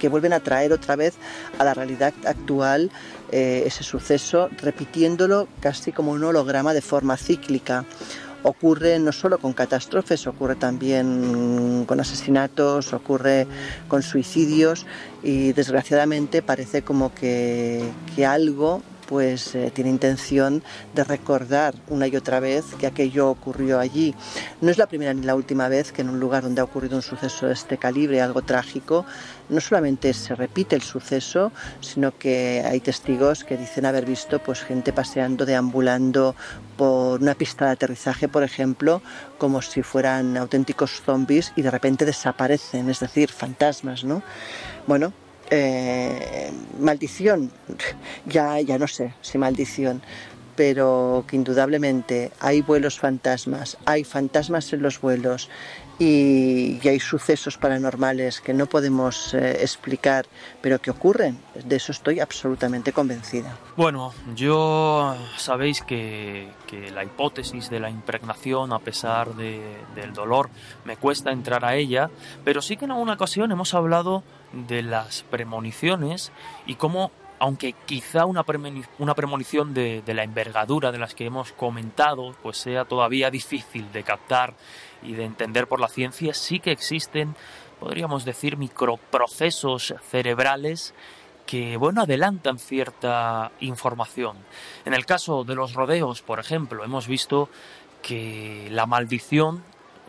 que vuelven a traer otra vez a la realidad actual eh, ese suceso, repitiéndolo casi como un holograma de forma cíclica ocurre no solo con catástrofes, ocurre también con asesinatos, ocurre con suicidios y desgraciadamente parece como que, que algo pues eh, tiene intención de recordar una y otra vez que aquello ocurrió allí. No es la primera ni la última vez que en un lugar donde ha ocurrido un suceso de este calibre, algo trágico, no solamente se repite el suceso, sino que hay testigos que dicen haber visto pues gente paseando, deambulando por una pista de aterrizaje, por ejemplo, como si fueran auténticos zombies y de repente desaparecen, es decir, fantasmas, ¿no? Bueno, eh, maldición, ya, ya no sé si maldición, pero que indudablemente hay vuelos fantasmas, hay fantasmas en los vuelos y, hay sucesos paranormales que no podemos eh, explicar, pero que ocurren. De eso estoy absolutamente convencida. Bueno, yo sabéis que, la hipótesis de la impregnación, a pesar del dolor, me cuesta entrar a ella, pero sí que en alguna ocasión hemos hablado de las premoniciones y cómo, aunque quizá una, premonición de, la envergadura de las que hemos comentado, pues sea todavía difícil de captar y de entender por la ciencia, sí que existen, podríamos decir, microprocesos cerebrales que, bueno, adelantan cierta información. En el caso de los rodeos, por ejemplo, hemos visto que la maldición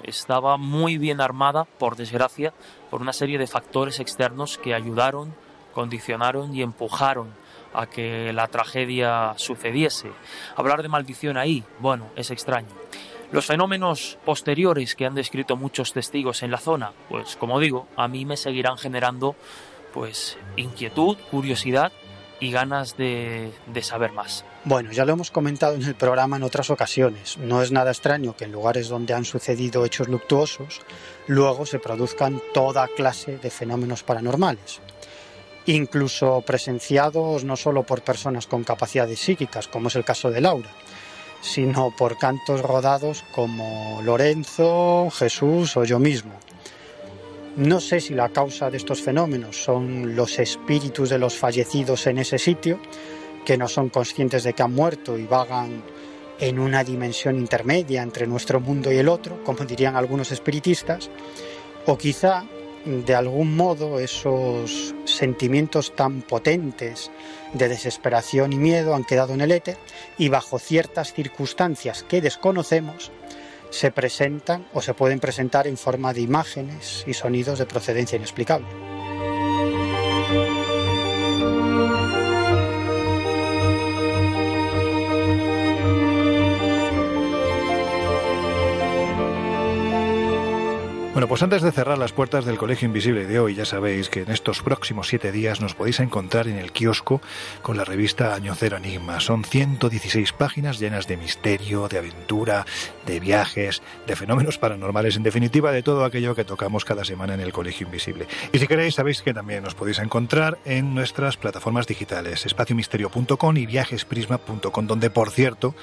estaba muy bien armada, por desgracia, por una serie de factores externos que ayudaron, condicionaron y empujaron a que la tragedia sucediese. Hablar de maldición ahí, bueno, es extraño. Los fenómenos posteriores que han descrito muchos testigos en la zona, pues como digo, a mí me seguirán generando pues inquietud, curiosidad y ganas de, de, saber más. Bueno, ya lo hemos comentado en el programa en otras ocasiones. No es nada extraño que en lugares donde han sucedido hechos luctuosos, luego se produzcan toda clase de fenómenos paranormales. Incluso presenciados no solo por personas con capacidades psíquicas, como es el caso de Laura, sino por cantos rodados como Lorenzo, Jesús o yo mismo. No sé si la causa de estos fenómenos son los espíritus de los fallecidos en ese sitio, que no son conscientes de que han muerto y vagan en una dimensión intermedia entre nuestro mundo y el otro, como dirían algunos espiritistas, o quizá de algún modo esos sentimientos tan potentes de desesperación y miedo han quedado en el éter y bajo ciertas circunstancias que desconocemos se presentan o se pueden presentar en forma de imágenes y sonidos de procedencia inexplicable. Bueno, pues antes de cerrar las puertas del Colegio Invisible de hoy, ya sabéis que en estos próximos siete días nos podéis encontrar en el kiosco con la revista Año Cero Enigma. Son 116 páginas llenas de misterio, de aventura, de viajes, de fenómenos paranormales, en definitiva de todo aquello que tocamos cada semana en el Colegio Invisible. Y si queréis, sabéis que también nos podéis encontrar en nuestras plataformas digitales, espaciomisterio.com y viajesprisma.com, donde, por cierto,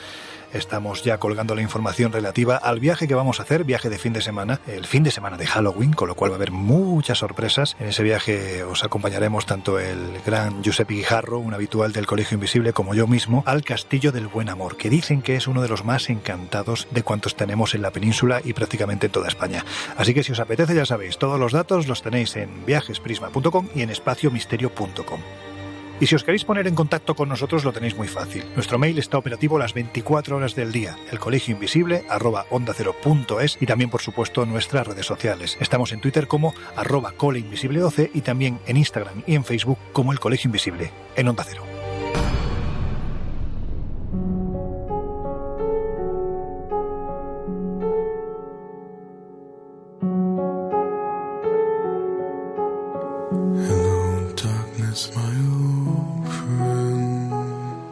estamos ya colgando la información relativa al viaje que vamos a hacer, viaje de fin de semana, el fin de semana de Halloween, con lo cual va a haber muchas sorpresas. En ese viaje os acompañaremos tanto el gran Giuseppe Guijarro, un habitual del Colegio Invisible, como yo mismo, al Castillo del Buen Amor, que dicen que es uno de los más encantados de cuantos tenemos en la península y prácticamente en toda España. Así que si os apetece, ya sabéis, todos los datos los tenéis en viajesprisma.com y en espaciomisterio.com. Y si os queréis poner en contacto con nosotros lo tenéis muy fácil. Nuestro mail está operativo las 24 horas del día, el colegio invisible arroba onda cero punto es y también por supuesto nuestras redes sociales. Estamos en Twitter como arroba coleinvisible12 y también en Instagram y en Facebook como el colegio invisible en onda cero.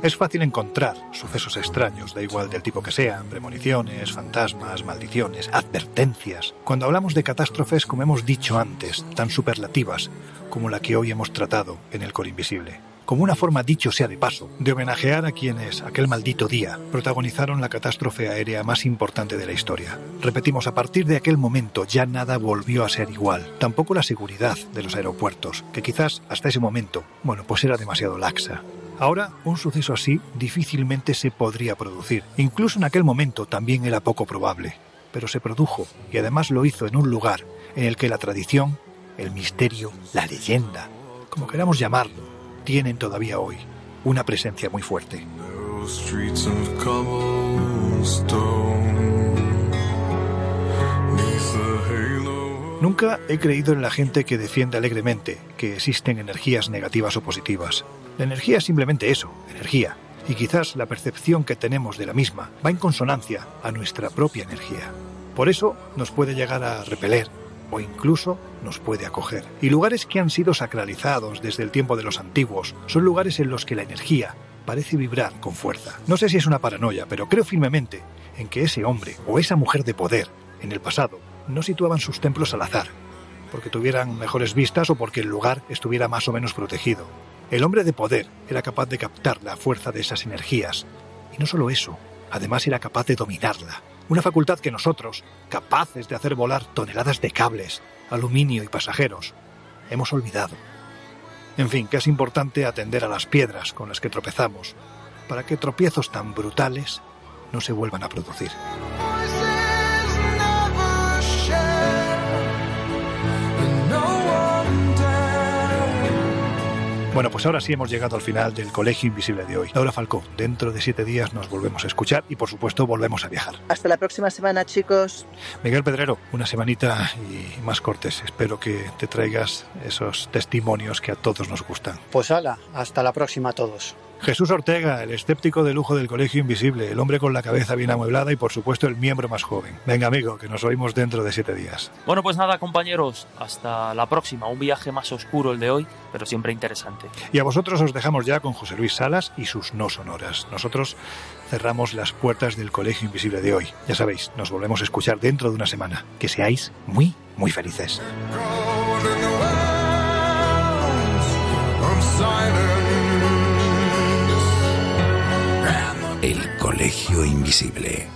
Es fácil encontrar sucesos extraños, da igual del tipo que sean, premoniciones, fantasmas, maldiciones, advertencias. Cuando hablamos de catástrofes, como hemos dicho antes, tan superlativas como la que hoy hemos tratado en el Coro Invisible. Como una forma, dicho sea de paso, de homenajear a quienes, aquel maldito día, protagonizaron la catástrofe aérea más importante de la historia. Repetimos, a partir de aquel momento ya nada volvió a ser igual. Tampoco la seguridad de los aeropuertos, que quizás hasta ese momento, bueno, pues era demasiado laxa. Ahora, un suceso así difícilmente se podría producir. Incluso en aquel momento también era poco probable. Pero se produjo, y además lo hizo en un lugar en el que la tradición, el misterio, la leyenda, como queramos llamarlo, tienen todavía hoy una presencia muy fuerte. Nunca he creído en la gente que defiende alegremente que existen energías negativas o positivas. La energía es simplemente eso, energía, y quizás la percepción que tenemos de la misma va en consonancia a nuestra propia energía. Por eso nos puede llegar a repeler o incluso nos puede acoger. Y lugares que han sido sacralizados desde el tiempo de los antiguos son lugares en los que la energía parece vibrar con fuerza. No sé si es una paranoia, pero creo firmemente en que ese hombre o esa mujer de poder, en el pasado, no situaban sus templos al azar, porque tuvieran mejores vistas o porque el lugar estuviera más o menos protegido. El hombre de poder era capaz de captar la fuerza de esas energías. Y no solo eso, además era capaz de dominarla. Una facultad que nosotros, capaces de hacer volar toneladas de cables, aluminio y pasajeros, hemos olvidado. En fin, que es importante atender a las piedras con las que tropezamos, para que tropiezos tan brutales no se vuelvan a producir. Bueno, pues ahora sí hemos llegado al final del Colegio Invisible de hoy. Laura Falcó, dentro de siete días nos volvemos a escuchar y por supuesto volvemos a viajar. Hasta la próxima semana, chicos. Miguel Pedrero, una semanita y más cortes. Espero que te traigas esos testimonios que a todos nos gustan. Pues ala, hasta la próxima a todos. Jesús Ortega, el escéptico de lujo del Colegio Invisible, el hombre con la cabeza bien amueblada y por supuesto el miembro más joven. Venga amigo, que nos oímos dentro de siete días. Bueno, pues nada, compañeros, hasta la próxima. Un viaje más oscuro el de hoy, pero siempre interesante. Y a vosotros os dejamos ya con José Luis Salas y sus no sonoras. Nosotros cerramos las puertas del Colegio Invisible de hoy. Ya sabéis, nos volvemos a escuchar dentro de una semana. Que seáis muy, muy felices. El Colegio Invisible.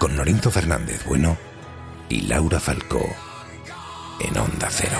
Con Lorenzo Fernández Bueno y Laura Falcó. En Onda Cero.